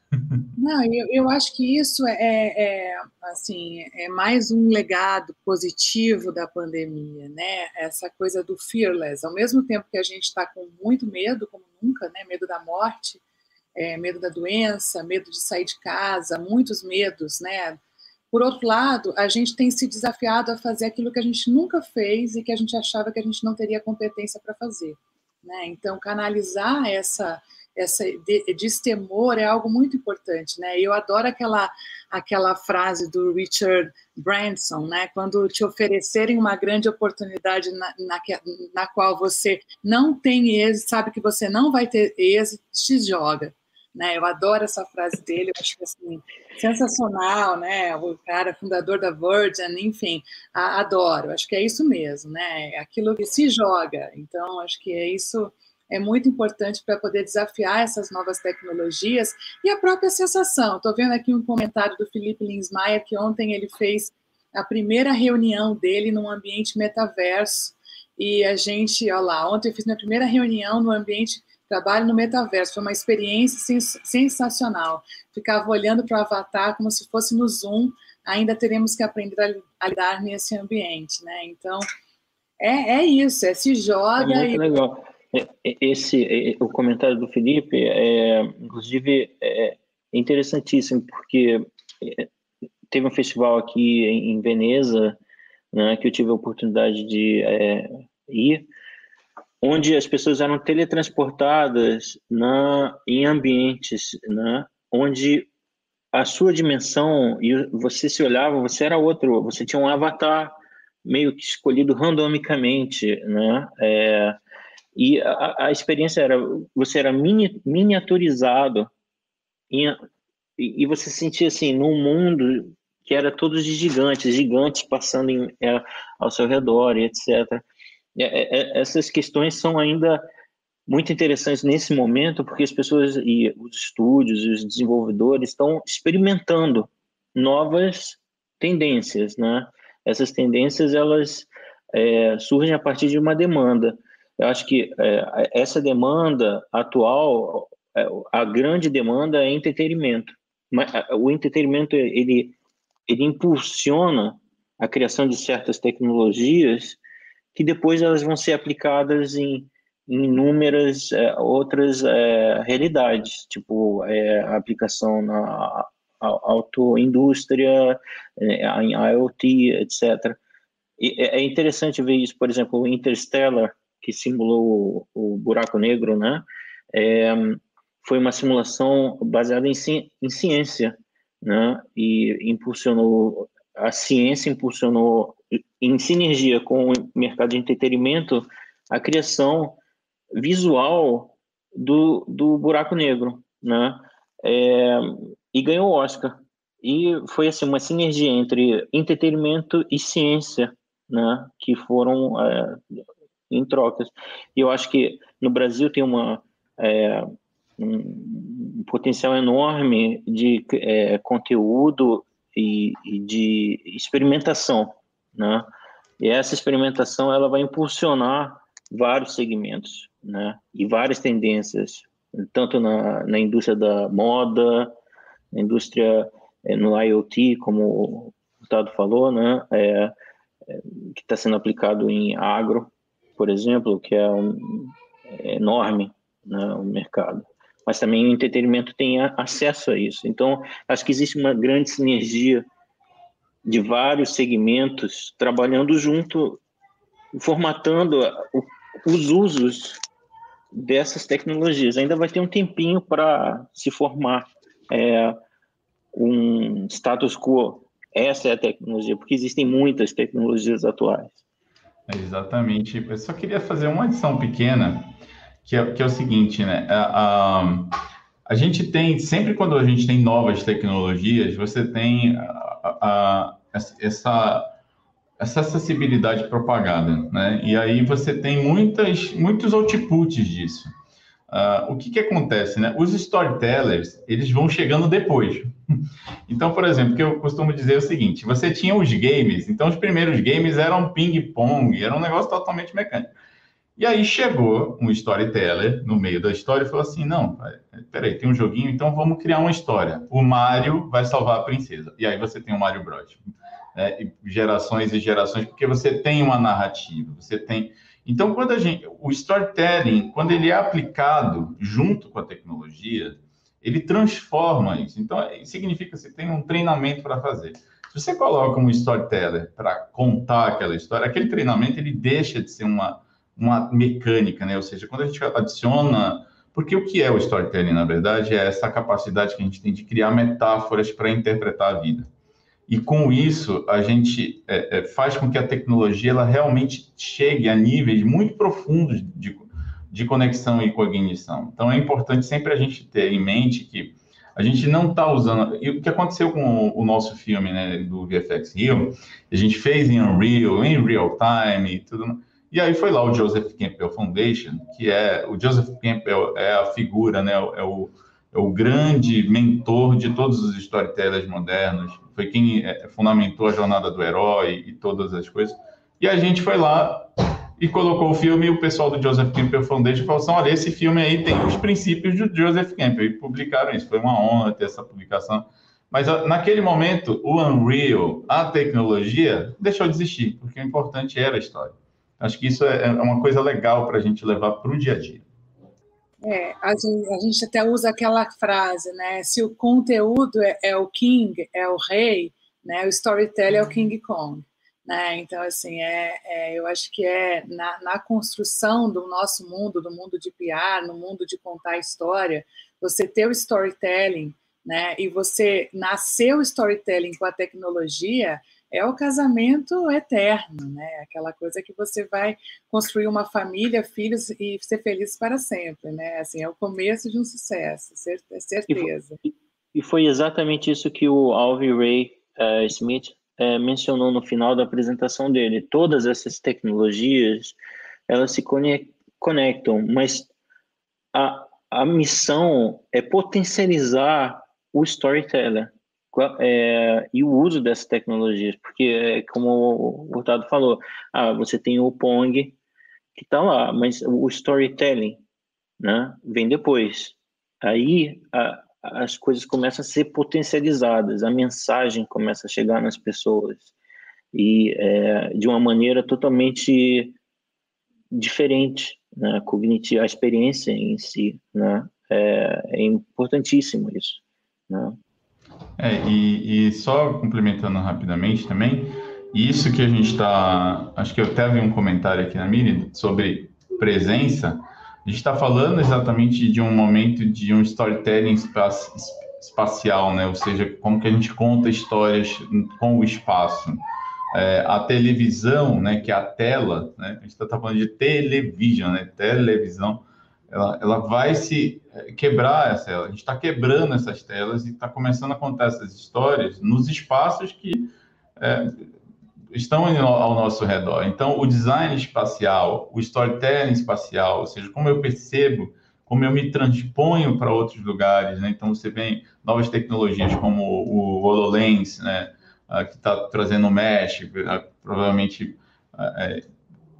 Não, eu, eu acho que isso é, é, é, assim, é mais um legado positivo da pandemia, né? Essa coisa do fearless. Ao mesmo tempo que a gente está com muito medo, como nunca, né? Medo da morte, é, medo da doença, medo de sair de casa, muitos medos, né? Por outro lado, a gente tem se desafiado a fazer aquilo que a gente nunca fez e que a gente achava que a gente não teria competência para fazer, né? Então, canalizar essa essa destemor é algo muito importante, né? Eu adoro aquela aquela frase do Richard Branson, né? Quando te oferecerem uma grande oportunidade na, na, na qual você não tem êxito, sabe que você não vai ter êxito, te joga. Né, eu adoro essa frase dele, eu acho assim, sensacional, né? O cara fundador da Virgin, enfim, a, adoro, acho que é isso mesmo, né? Aquilo que se joga. Então, acho que é isso é muito importante para poder desafiar essas novas tecnologias e a própria sensação. Estou vendo aqui um comentário do Felipe Linsmaier, que ontem ele fez a primeira reunião dele num ambiente metaverso. E a gente, olha lá, ontem eu fiz minha primeira reunião no ambiente trabalho no metaverso. Foi uma experiência sens sensacional. Ficava olhando para o avatar como se fosse no Zoom. Ainda teremos que aprender a, lidar nesse ambiente, né? Então, é, é isso, é se joga. É muito e... legal. É, é, esse, é, o comentário do Felipe, é, inclusive, é interessantíssimo, porque teve um festival aqui em Veneza, né, que eu tive a oportunidade de é, ir, onde as pessoas eram teletransportadas na, em ambientes, né, onde a sua dimensão e você se olhava, você era outro, você tinha um avatar meio que escolhido randomicamente, né? É, e a, a experiência era, você era mini, miniaturizado e, e você sentia assim, num mundo que era todos de gigantes, gigantes passando em, é, ao seu redor, etc. É, é, é, essas questões são ainda muito interessantes nesse momento, porque as pessoas e os estúdios, os desenvolvedores estão experimentando novas tendências, né? Essas tendências elas é, surgem a partir de uma demanda. Eu acho que é, essa demanda atual, é, a grande demanda é entretenimento. Mas o entretenimento ele ele impulsiona a criação de certas tecnologias que depois elas vão ser aplicadas em em inúmeras é, outras é, realidades, tipo é, a aplicação na autoindústria, é, em IoT, etc. E é, é interessante ver isso, por exemplo, o Interstellar, que simulou o, o buraco negro, né? É, foi uma simulação baseada em, ci, em ciência, né? E impulsionou a ciência impulsionou em sinergia com o mercado de entretenimento a criação visual do, do buraco negro, né? É, e ganhou o Oscar. E foi assim uma sinergia entre entretenimento e ciência, né? Que foram é, em trocas. E eu acho que no Brasil tem uma é, um potencial enorme de é, conteúdo e, e, de experimentação, né? E essa experimentação ela vai impulsionar vários segmentos, né? E várias tendências, tanto na, na indústria da moda, na indústria é, no IoT, como o Tado falou, né? É, é, que está sendo aplicado em agro, por exemplo, que é, um, é enorme né, o mercado. Mas também o entretenimento tem acesso a isso. Então, acho que existe uma grande sinergia de vários segmentos trabalhando junto, formatando os usos dessas tecnologias. Ainda vai ter um tempinho para se formar é, um status quo. Essa é a tecnologia, porque existem muitas tecnologias atuais. Exatamente. Eu só queria fazer uma adição pequena, que é, que é o seguinte, né? A, a, a, gente tem, sempre quando a gente tem novas tecnologias, você tem a, essa, essa acessibilidade propagada, né? E aí você tem muitas, muitos outputs disso. Uh, o que, que acontece, né? Os storytellers, eles vão chegando depois. Então, por exemplo, o que eu costumo dizer é o seguinte: você tinha os games, então os primeiros games eram ping-pong, era um negócio totalmente mecânico. E aí chegou um storyteller no meio da história e falou assim: não, peraí, tem um joguinho, então vamos criar uma história. O Mario vai salvar a princesa. E aí você tem o Mario Bros. É, gerações e gerações, porque você tem uma narrativa, você tem. Então, quando a gente, o storytelling, quando ele é aplicado junto com a tecnologia, ele transforma isso. Então, significa que você tem um treinamento para fazer. Se você coloca um storyteller para contar aquela história, aquele treinamento ele deixa de ser uma, uma mecânica, né? Ou seja, quando a gente adiciona. Porque o que é o storytelling, na verdade, é essa capacidade que a gente tem de criar metáforas para interpretar a vida. E com isso, a gente é, é, faz com que a tecnologia ela realmente chegue a níveis muito profundos de, de conexão e cognição. Então, é importante sempre a gente ter em mente que a gente não está usando. E o que aconteceu com o, nosso filme né, do VFX Rio, a gente fez em Unreal, em real time e tudo. E aí foi lá o Joseph Campbell Foundation, que é o Joseph Campbell é a figura, né, é o, é o grande mentor de todos os storytellers modernos. Foi quem é, fundamentou a jornada do herói e todas as coisas. E a gente foi lá e colocou o filme, e o pessoal do Joseph Campbell Foundation falou assim, olha, esse filme aí tem os princípios do Joseph Campbell, e publicaram isso, foi uma honra ter essa publicação. Mas naquele momento, o Unreal, a tecnologia, deixou de existir, porque o importante era a história. Acho que isso é, é uma coisa legal para a gente levar para o dia a dia. É, a gente, a gente, até usa aquela frase, né? Se o conteúdo é, é o king, é o rei, né? O storytelling é o King Kong. Né? Então, assim, é, é, eu acho que é na, na, construção do nosso mundo, do mundo de PR, no mundo de contar história, você ter o storytelling, né? E você nascer o storytelling com a tecnologia é o casamento eterno, né? Aquela coisa que você vai construir uma família, filhos e ser feliz para sempre, né? Assim, é o começo de um sucesso, é certeza. E foi, e foi exatamente isso que o Alvin Ray uh, Smith é, mencionou no final da apresentação dele. Todas essas tecnologias, elas se conectam, mas a, a missão é potencializar o storyteller é, e o uso dessas tecnologias, porque, é, como o Hurtado falou, ah, você tem o Pong que está lá, mas o storytelling né, vem depois. Aí a, as coisas começam a ser potencializadas, a mensagem começa a chegar nas pessoas e é, de uma maneira totalmente diferente, né, cognitiva, a experiência em si, né? É, é importantíssimo isso, né? É, e, e, só complementando rapidamente também, isso que a gente está, acho que eu até vi um comentário aqui na Miri sobre presença, a gente está falando exatamente de um momento de um storytelling espacial, né? Ou seja, como que a gente conta histórias com o espaço. É, a televisão, né, que é a tela, né, a gente está falando de televisão, né, televisão, ela, ela vai se é, quebrar essa. A gente está quebrando essas telas e está começando a contar essas histórias nos espaços que é, estão ao nosso redor. Então, o design espacial, o storytelling espacial, ou seja, como eu percebo, como eu me transponho para outros lugares, né? Então, você vem novas tecnologias como o HoloLens, né? que está trazendo o Mesh, provavelmente é,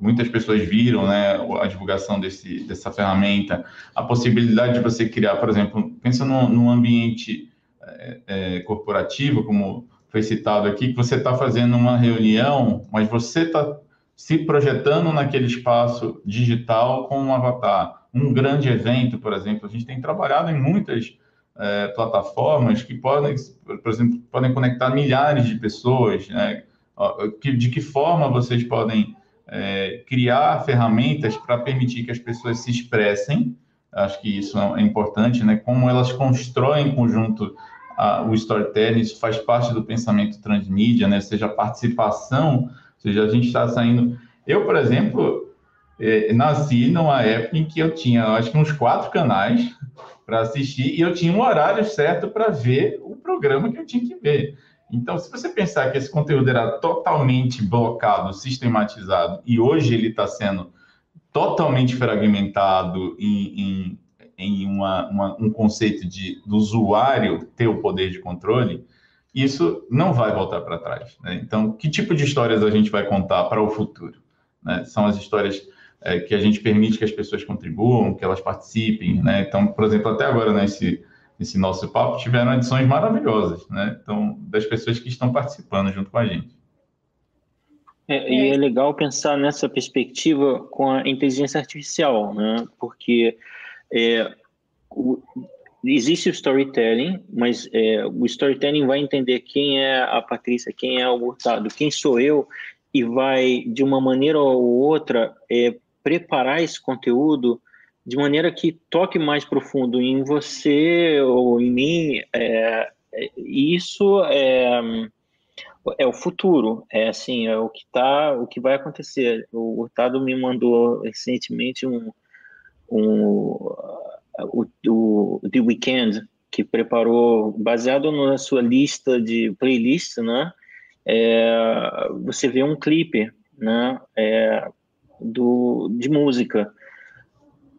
muitas pessoas viram né, a divulgação desse, dessa ferramenta, a possibilidade de você criar, por exemplo, pensa num, num ambiente é, é, corporativo, como foi citado aqui, que você está fazendo uma reunião, mas você está se projetando naquele espaço digital com um avatar. Um grande evento, por exemplo, a gente tem trabalhado em muitas é, plataformas que podem, por exemplo, podem conectar milhares de pessoas, né? de que forma vocês podem é, criar ferramentas para permitir que as pessoas se expressem, acho que isso é importante, né? Como elas constroem em conjunto a, o storytelling, isso faz parte do pensamento transmídia, né? Seja participação, seja a gente está saindo. Eu, por exemplo, é, nasci numa época em que eu tinha, acho que uns quatro canais para assistir e eu tinha um horário certo para ver o programa que eu tinha que ver. Então, se você pensar que esse conteúdo era totalmente blocado, sistematizado, e hoje ele está sendo totalmente fragmentado em, em, em uma, uma, um conceito de, do usuário ter o poder de controle, isso não vai voltar para trás. Né? Então, que tipo de histórias a gente vai contar para o futuro? Né? São as histórias é, que a gente permite que as pessoas contribuam, que elas participem. Né? Então, por exemplo, até agora, nesse. Né, esse nosso papo, tiveram edições maravilhosas, né? Então, das pessoas que estão participando junto com a gente. É, e é legal pensar nessa perspectiva com a inteligência artificial, né? Porque é, o, existe o storytelling, mas é, o storytelling vai entender quem é a Patrícia, quem é o Hurtado, quem sou eu, e vai, de uma maneira ou outra, é, preparar esse conteúdo de maneira que toque mais profundo em você ou em mim. É, é, isso é, é o futuro, é assim, é o que tá, o que vai acontecer. O Hurtado me mandou recentemente um, um o, o The Weekend que preparou baseado na sua lista de playlist, né? É, você vê um clipe, né? É, do de música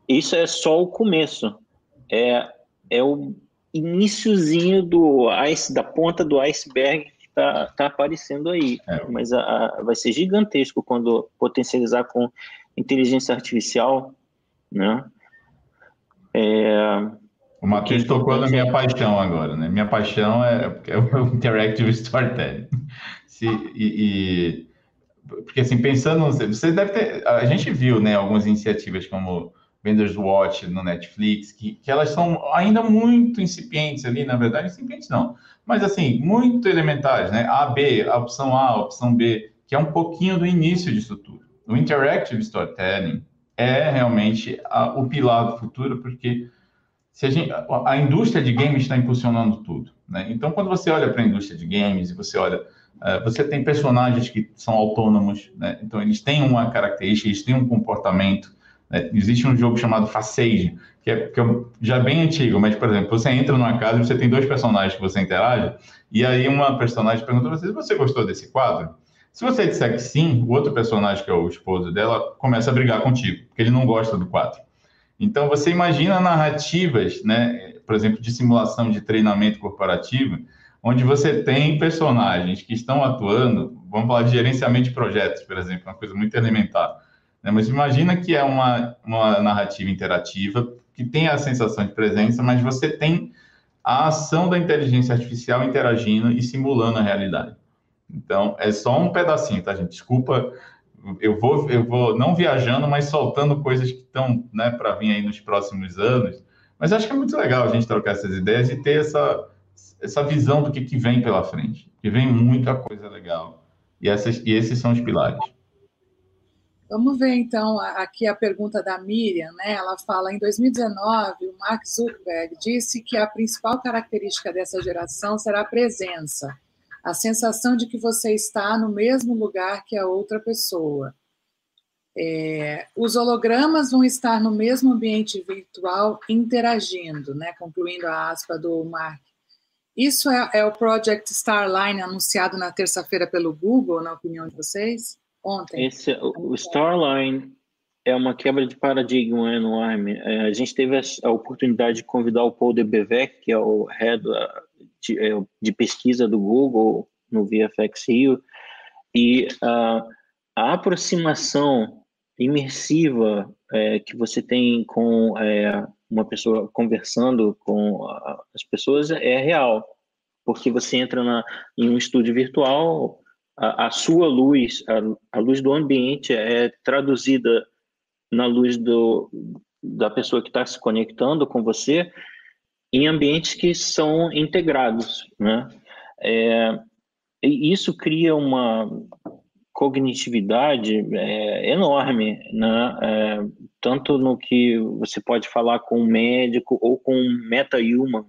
isso é só o começo. É, é o iníciozinho do ice, da ponta do iceberg que está tá aparecendo aí. É. Mas a, a, vai ser gigantesco quando potencializar com inteligência artificial, né? É, o Matheus tocou na minha paixão agora, né? Minha paixão é, é o Interactive Storytelling. Se, e, e, porque assim, pensando, você deve ter, a gente viu, né, algumas iniciativas como Vendors Watch no Netflix, que, que elas são ainda muito incipientes ali, na verdade, incipientes não, mas assim, muito elementares, né? A, B, a opção A, a opção B, que é um pouquinho do início disso tudo. O Interactive Storytelling é realmente a, o pilar do futuro, porque se a, gente, a, a indústria de games está impulsionando tudo, né? Então, quando você olha para a indústria de games e você olha uh, você tem personagens que são autônomos, né? então eles têm uma característica, eles têm um comportamento, né? Existe um jogo chamado Facade, que é, que é já bem antigo, mas, por exemplo, você entra numa casa e você tem dois personagens que você interage, e aí uma personagem pergunta para você, você gostou desse quadro? Se você disser que sim, o outro personagem, que é o esposo dela, começa a brigar contigo, porque ele não gosta do quadro. Então, você imagina narrativas, né, por exemplo, de simulação de treinamento corporativo, onde você tem personagens que estão atuando, vamos falar de gerenciamento de projetos, por exemplo, uma coisa muito elementar né? Mas imagina que é uma, uma narrativa interativa que tem a sensação de presença, mas você tem a ação da inteligência artificial interagindo e simulando a realidade. Então, é só um pedacinho, tá, gente? Desculpa eu vou, eu vou não viajando, mas soltando coisas que estão né, para vir aí nos próximos anos. Mas acho que é muito legal a gente trocar essas ideias e ter essa, essa visão do que, que vem pela frente. Que vem muita coisa legal. E, essas, e esses são os pilares. Vamos ver então aqui a pergunta da Miriam, né? Ela fala: em 2019, o Mark Zuckerberg disse que a principal característica dessa geração será a presença, a sensação de que você está no mesmo lugar que a outra pessoa. É, os hologramas vão estar no mesmo ambiente virtual interagindo, né? Concluindo a aspa do Mark. Isso é, é o Project Starline anunciado na terça-feira pelo Google, na opinião de vocês? Ontem. Esse, o Starline é uma quebra de paradigma enorme. É, a gente teve a, oportunidade de convidar o Paul Debevec, que é o head uh, de, é, de pesquisa do Google no VFX Rio, e uh, a aproximação imersiva é, que você tem com é, uma pessoa conversando com as pessoas é real, porque você entra na, em um estúdio virtual, a, a sua luz, a, a, luz do ambiente é traduzida na luz do, da pessoa que está se conectando com você em ambientes que são integrados, né? É, isso cria uma cognitividade é, enorme, né? É, tanto no que você pode falar com um médico ou com um meta-human,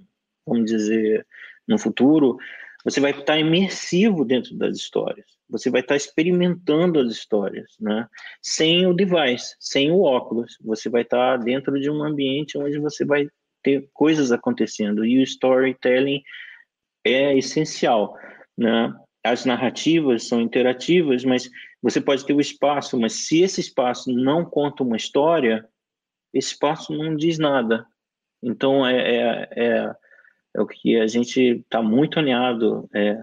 vamos dizer, no futuro, você vai estar imersivo dentro das histórias. Você vai estar experimentando as histórias, né? Sem o device, sem o óculos. Você vai estar dentro de um ambiente onde você vai ter coisas acontecendo. E o storytelling é essencial, né? As narrativas são interativas, mas você pode ter o espaço, mas se esse espaço não conta uma história, esse espaço não diz nada. Então, é, é, é é o que a gente está muito alinhado é,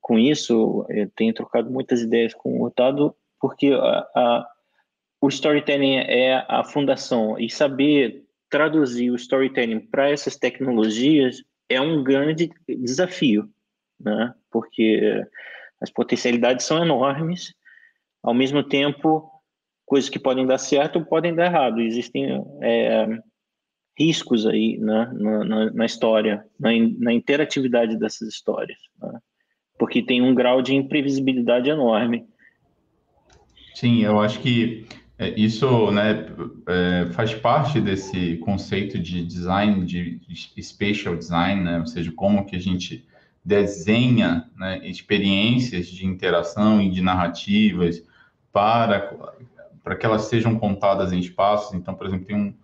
com isso. Eu tenho trocado muitas ideias com o Otado, porque a, a, o storytelling é a fundação e saber traduzir o storytelling para essas tecnologias é um grande desafio, né? Porque as potencialidades são enormes, ao mesmo tempo, coisas que podem dar certo podem dar errado. Existem é, riscos aí né, na, na, na história, na, na, interatividade dessas histórias, né? porque tem um grau de imprevisibilidade enorme. Sim, eu acho que é, isso né, é, faz parte desse conceito de design, de spatial design, né, ou seja, como que a gente desenha né, experiências de interação e de narrativas para, para que elas sejam contadas em espaços. Então, por exemplo, tem um,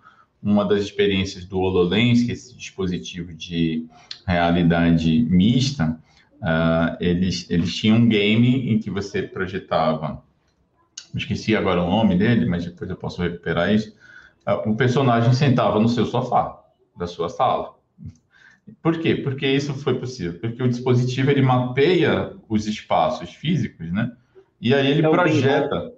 uma das experiências do HoloLens, que é esse dispositivo de realidade mista, uh, eles, eles tinham um game em que você projetava, esqueci agora o nome dele, mas depois eu posso recuperar isso, uh, o personagem sentava no seu sofá da sua sala. Por quê? Porque isso foi possível. Porque o dispositivo ele mapeia os espaços físicos, né? E aí ele é projeta.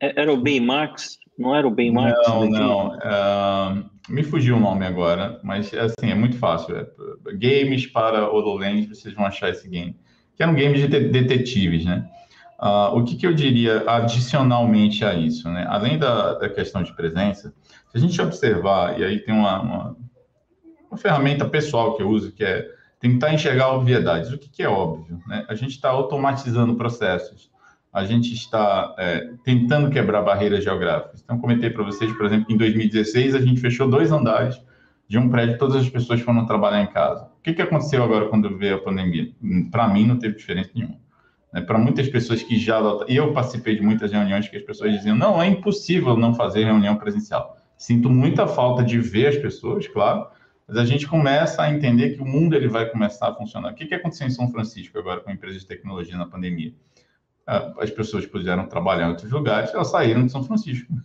É, era o Baymax? Não era o Baymax? Não, não. Uh, me fugiu o nome agora, mas assim, é muito fácil. É, games para HoloLens, vocês vão achar esse game. Que é um game de detetives, né? Uh, o que, que, eu diria adicionalmente a isso, né? Além da, da, questão de presença, se a gente observar, e aí tem uma, uma, uma ferramenta pessoal que eu uso, que é tentar enxergar obviedades. O que, que é óbvio? Né? A gente está automatizando processos a gente está é, tentando quebrar barreiras geográficas. Então, comentei para vocês, por exemplo, em 2016, a gente fechou dois andares de um prédio, todas as pessoas foram trabalhar em casa. O que, que aconteceu agora quando veio a pandemia? Para mim, não teve diferença nenhuma. Né? Para muitas pessoas que já. E eu participei de muitas reuniões que as pessoas diziam: não, é impossível não fazer reunião presencial. Sinto muita falta de ver as pessoas, claro, mas a gente começa a entender que o mundo ele vai começar a funcionar. O que, que aconteceu em São Francisco agora com a empresa de tecnologia na pandemia? As pessoas puderam trabalhar em outros lugares, elas saíram de São Francisco.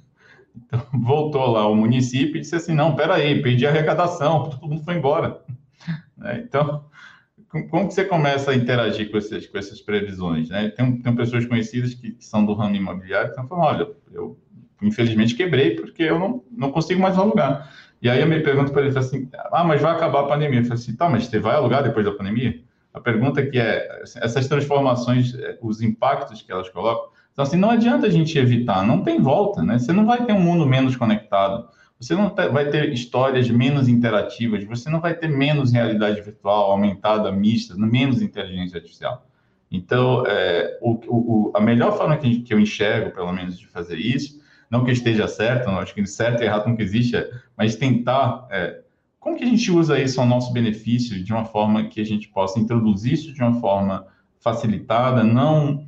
Então, voltou lá o município e disse assim, não, peraí, perdi a arrecadação, todo mundo foi embora. Né? Então, como que você começa a interagir com, esses, com essas previsões? Né? Tem, tem pessoas conhecidas que, que são do ramo imobiliário que estão falando, olha, eu infelizmente quebrei porque eu não, não consigo mais alugar. E aí eu me pergunto para ele assim, ah, mas vai acabar a pandemia. Eu falei assim, tá, mas você vai alugar depois da pandemia? A pergunta que é, assim, essas transformações, é, os impactos que elas colocam, então assim, não adianta a gente evitar, não tem volta, né? Você não vai ter um mundo menos conectado, você não vai ter histórias menos interativas, você não vai ter menos realidade virtual aumentada, mista, menos inteligência artificial. Então, é, o, o, a melhor forma que, que, eu enxergo, pelo menos, de fazer isso, não que esteja certo, não acho que certo e errado nunca existe, é, mas tentar é, como que a gente usa isso ao nosso benefício de uma forma que a gente possa introduzir isso de uma forma facilitada, não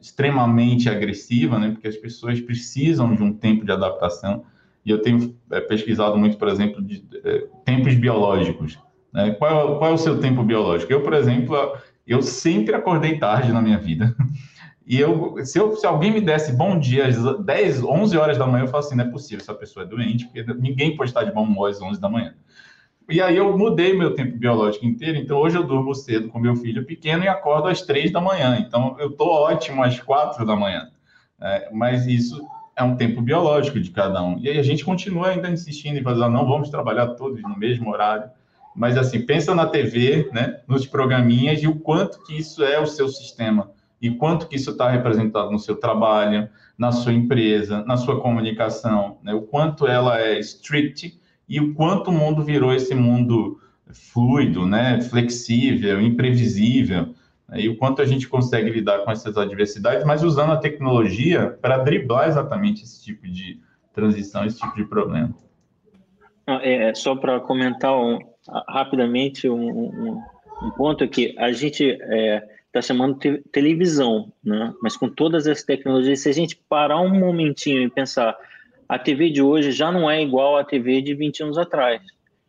extremamente agressiva, né? Porque as pessoas precisam de um tempo de adaptação. E eu tenho é, pesquisado muito, por exemplo, de é, tempos biológicos. Né? Qual, qual é o seu tempo biológico? Eu, por exemplo, eu sempre acordei tarde na minha vida. E eu se, eu, se alguém me desse bom dia às 10, 11 horas da manhã, eu falo assim, não é possível, essa pessoa é doente, porque ninguém pode estar de bom humor às 11 da manhã. E aí eu mudei meu tempo biológico inteiro, então hoje eu durmo cedo com meu filho pequeno e acordo às 3 da manhã. Então eu estou ótimo às 4 da manhã. É, mas isso é um tempo biológico de cada um. E aí a gente continua ainda insistindo em fazer, não vamos trabalhar todos no mesmo horário. Mas assim, pensa na TV, né, nos programinhas e o quanto que isso é o seu sistema e quanto que isso está representado no seu trabalho, na sua empresa, na sua comunicação, né? o quanto ela é strict e o quanto o mundo virou esse mundo fluido, né? flexível, imprevisível, né? e o quanto a gente consegue lidar com essas adversidades, mas usando a tecnologia para driblar exatamente esse tipo de transição, esse tipo de problema. É, é, só para comentar um, rapidamente um, um, um, ponto aqui, a gente é, está chamando te televisão, né? Mas com todas as tecnologias, se a gente parar um momentinho e pensar, a TV de hoje já não é igual à TV de 20 anos atrás.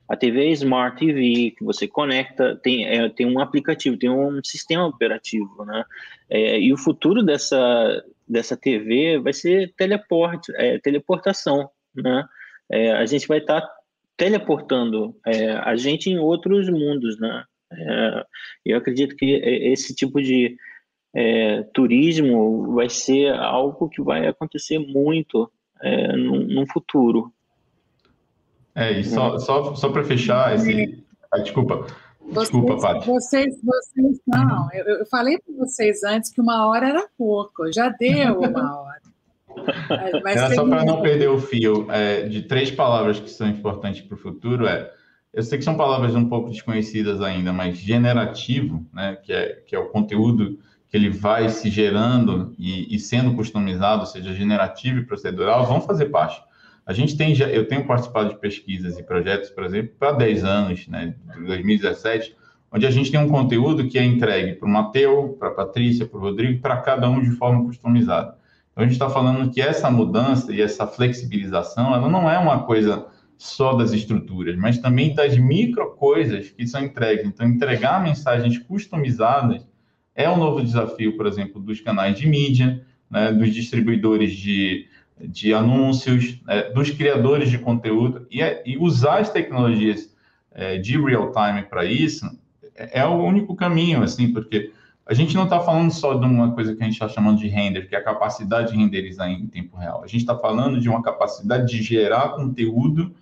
A TV é Smart TV, que você conecta, tem, é, tem um aplicativo, tem um sistema operativo, né? É, e o futuro dessa, dessa TV vai ser teleporte, é, teleportação, né? É, a gente vai estar tá teleportando é, a gente em outros mundos, né? É, eu acredito que esse tipo de é, turismo vai ser algo que vai acontecer muito é, no, no futuro. É, e só, só, só para fechar esse. Ah, desculpa. Desculpa, Paty. Vocês, vocês, não, eu, eu falei para vocês antes que uma hora era pouco, já deu uma hora. Mas é, só para não perder o fio, é, de três palavras que são importantes para o futuro é eu sei que são palavras um pouco desconhecidas ainda, mas generativo, né, que, é, que é o conteúdo que ele vai se gerando e, e sendo customizado, seja generativo e procedural, vão fazer parte. A gente tem, eu tenho participado de pesquisas e projetos, por exemplo, para 10 anos, né, de 2017, onde a gente tem um conteúdo que é entregue para o Mateu, para a Patrícia, para o Rodrigo, para cada um de forma customizada. Então, a gente está falando que essa mudança e essa flexibilização, ela não é uma coisa só das estruturas, mas também das micro coisas que são entregues. Então, entregar mensagens customizadas é um novo desafio, por exemplo, dos canais de mídia, né, dos distribuidores de, de anúncios, né, dos criadores de conteúdo, e, é, e usar as tecnologias é, de real-time para isso é, é, o único caminho, assim, porque a gente não está falando só de uma coisa que a gente está chamando de render, que é a capacidade de renderizar em tempo real. A gente está falando de uma capacidade de gerar conteúdo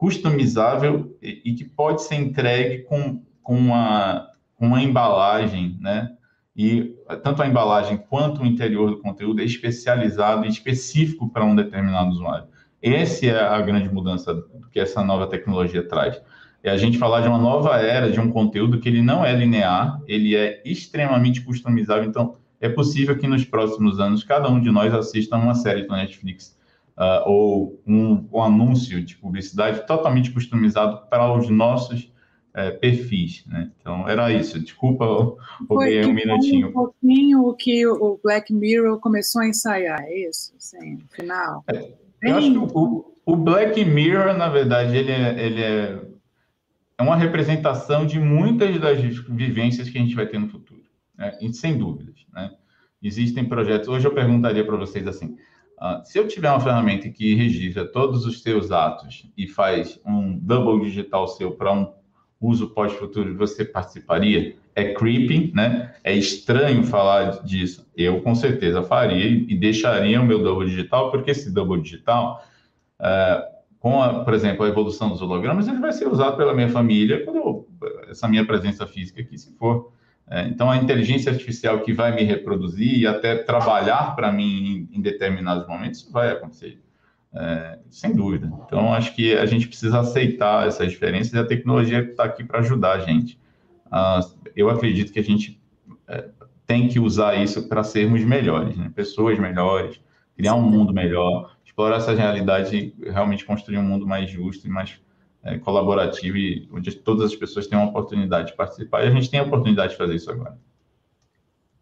customizável e, e que pode ser entregue com, com uma, uma embalagem, né? E tanto a embalagem quanto o interior do conteúdo é especializado e específico para um determinado usuário. Essa é a grande mudança que essa nova tecnologia traz. É a gente falar de uma nova era de um conteúdo que ele não é linear, ele é extremamente customizável. Então, é possível que nos próximos anos cada um de nós assista uma série do Netflix uh, ou um, um, anúncio de publicidade totalmente customizado para os nossos uh, perfis. Né? Então, era isso. Desculpa, roubei um minutinho. um pouquinho o que o Black Mirror começou a ensaiar, é isso? Sim, no final. É, eu acho que o, o, Black Mirror, na verdade, ele é, ele é, é uma representação de muitas das vivências que a gente vai ter no futuro, né? sem dúvidas. Né? Existem projetos. Hoje eu perguntaria para vocês assim: se eu tiver uma ferramenta que registra todos os seus atos e faz um double digital seu para um uso pós-futuro, você participaria? É creepy, né? É estranho falar disso. Eu com certeza faria e deixaria o meu double digital, porque esse double digital, uh, com, a, por exemplo, a evolução dos hologramas, ele vai ser usado pela minha família quando eu essa minha presença física aqui, se for. É, então, a inteligência artificial que vai me reproduzir e até trabalhar para mim em, em, determinados momentos, vai acontecer, é, sem dúvida. Então, acho que a gente precisa aceitar essas diferenças e a tecnologia está aqui para ajudar a gente. Ah, eu acredito que a gente é, tem que usar isso para sermos melhores, né? pessoas melhores, criar um mundo melhor, explorar essa realidade e realmente construir um mundo mais justo e mais é, colaborativo e onde todas as pessoas têm uma oportunidade de participar. E a gente tem a oportunidade de fazer isso agora.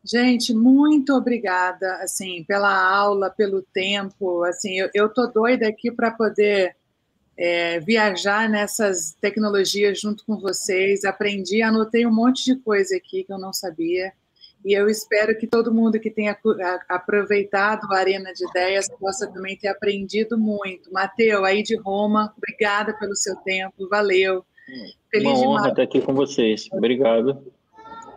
Gente, muito obrigada, assim, pela aula, pelo tempo. Assim, eu, eu tô doida aqui para poder é, viajar nessas tecnologias junto com vocês. Aprendi, anotei um monte de coisa aqui que eu não sabia. E eu espero que todo mundo que tenha aproveitado a Arena de Ideias possa também ter aprendido muito. Mateu, aí de Roma, obrigada pelo seu tempo, valeu. Feliz uma honra estar aqui com vocês. Obrigado.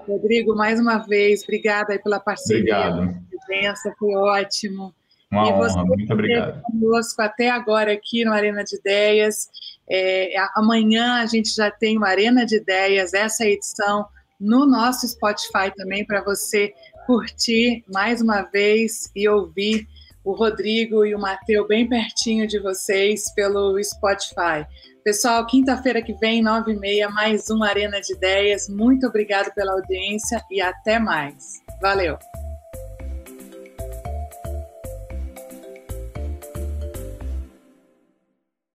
Rodrigo, mais uma vez, obrigada aí pela parceria. Obrigado. Presença, foi ótimo. Uma e você honra, muito obrigado. conosco até agora aqui no Arena de Ideias. É, amanhã a gente já tem uma Arena de Ideias, essa edição no nosso Spotify também para você curtir mais uma vez e ouvir o Rodrigo e o Matheus bem pertinho de vocês pelo Spotify. Pessoal, quinta-feira que vem, nove e meia, mais uma Arena de Ideias. Muito obrigado pela audiência e até mais. Valeu!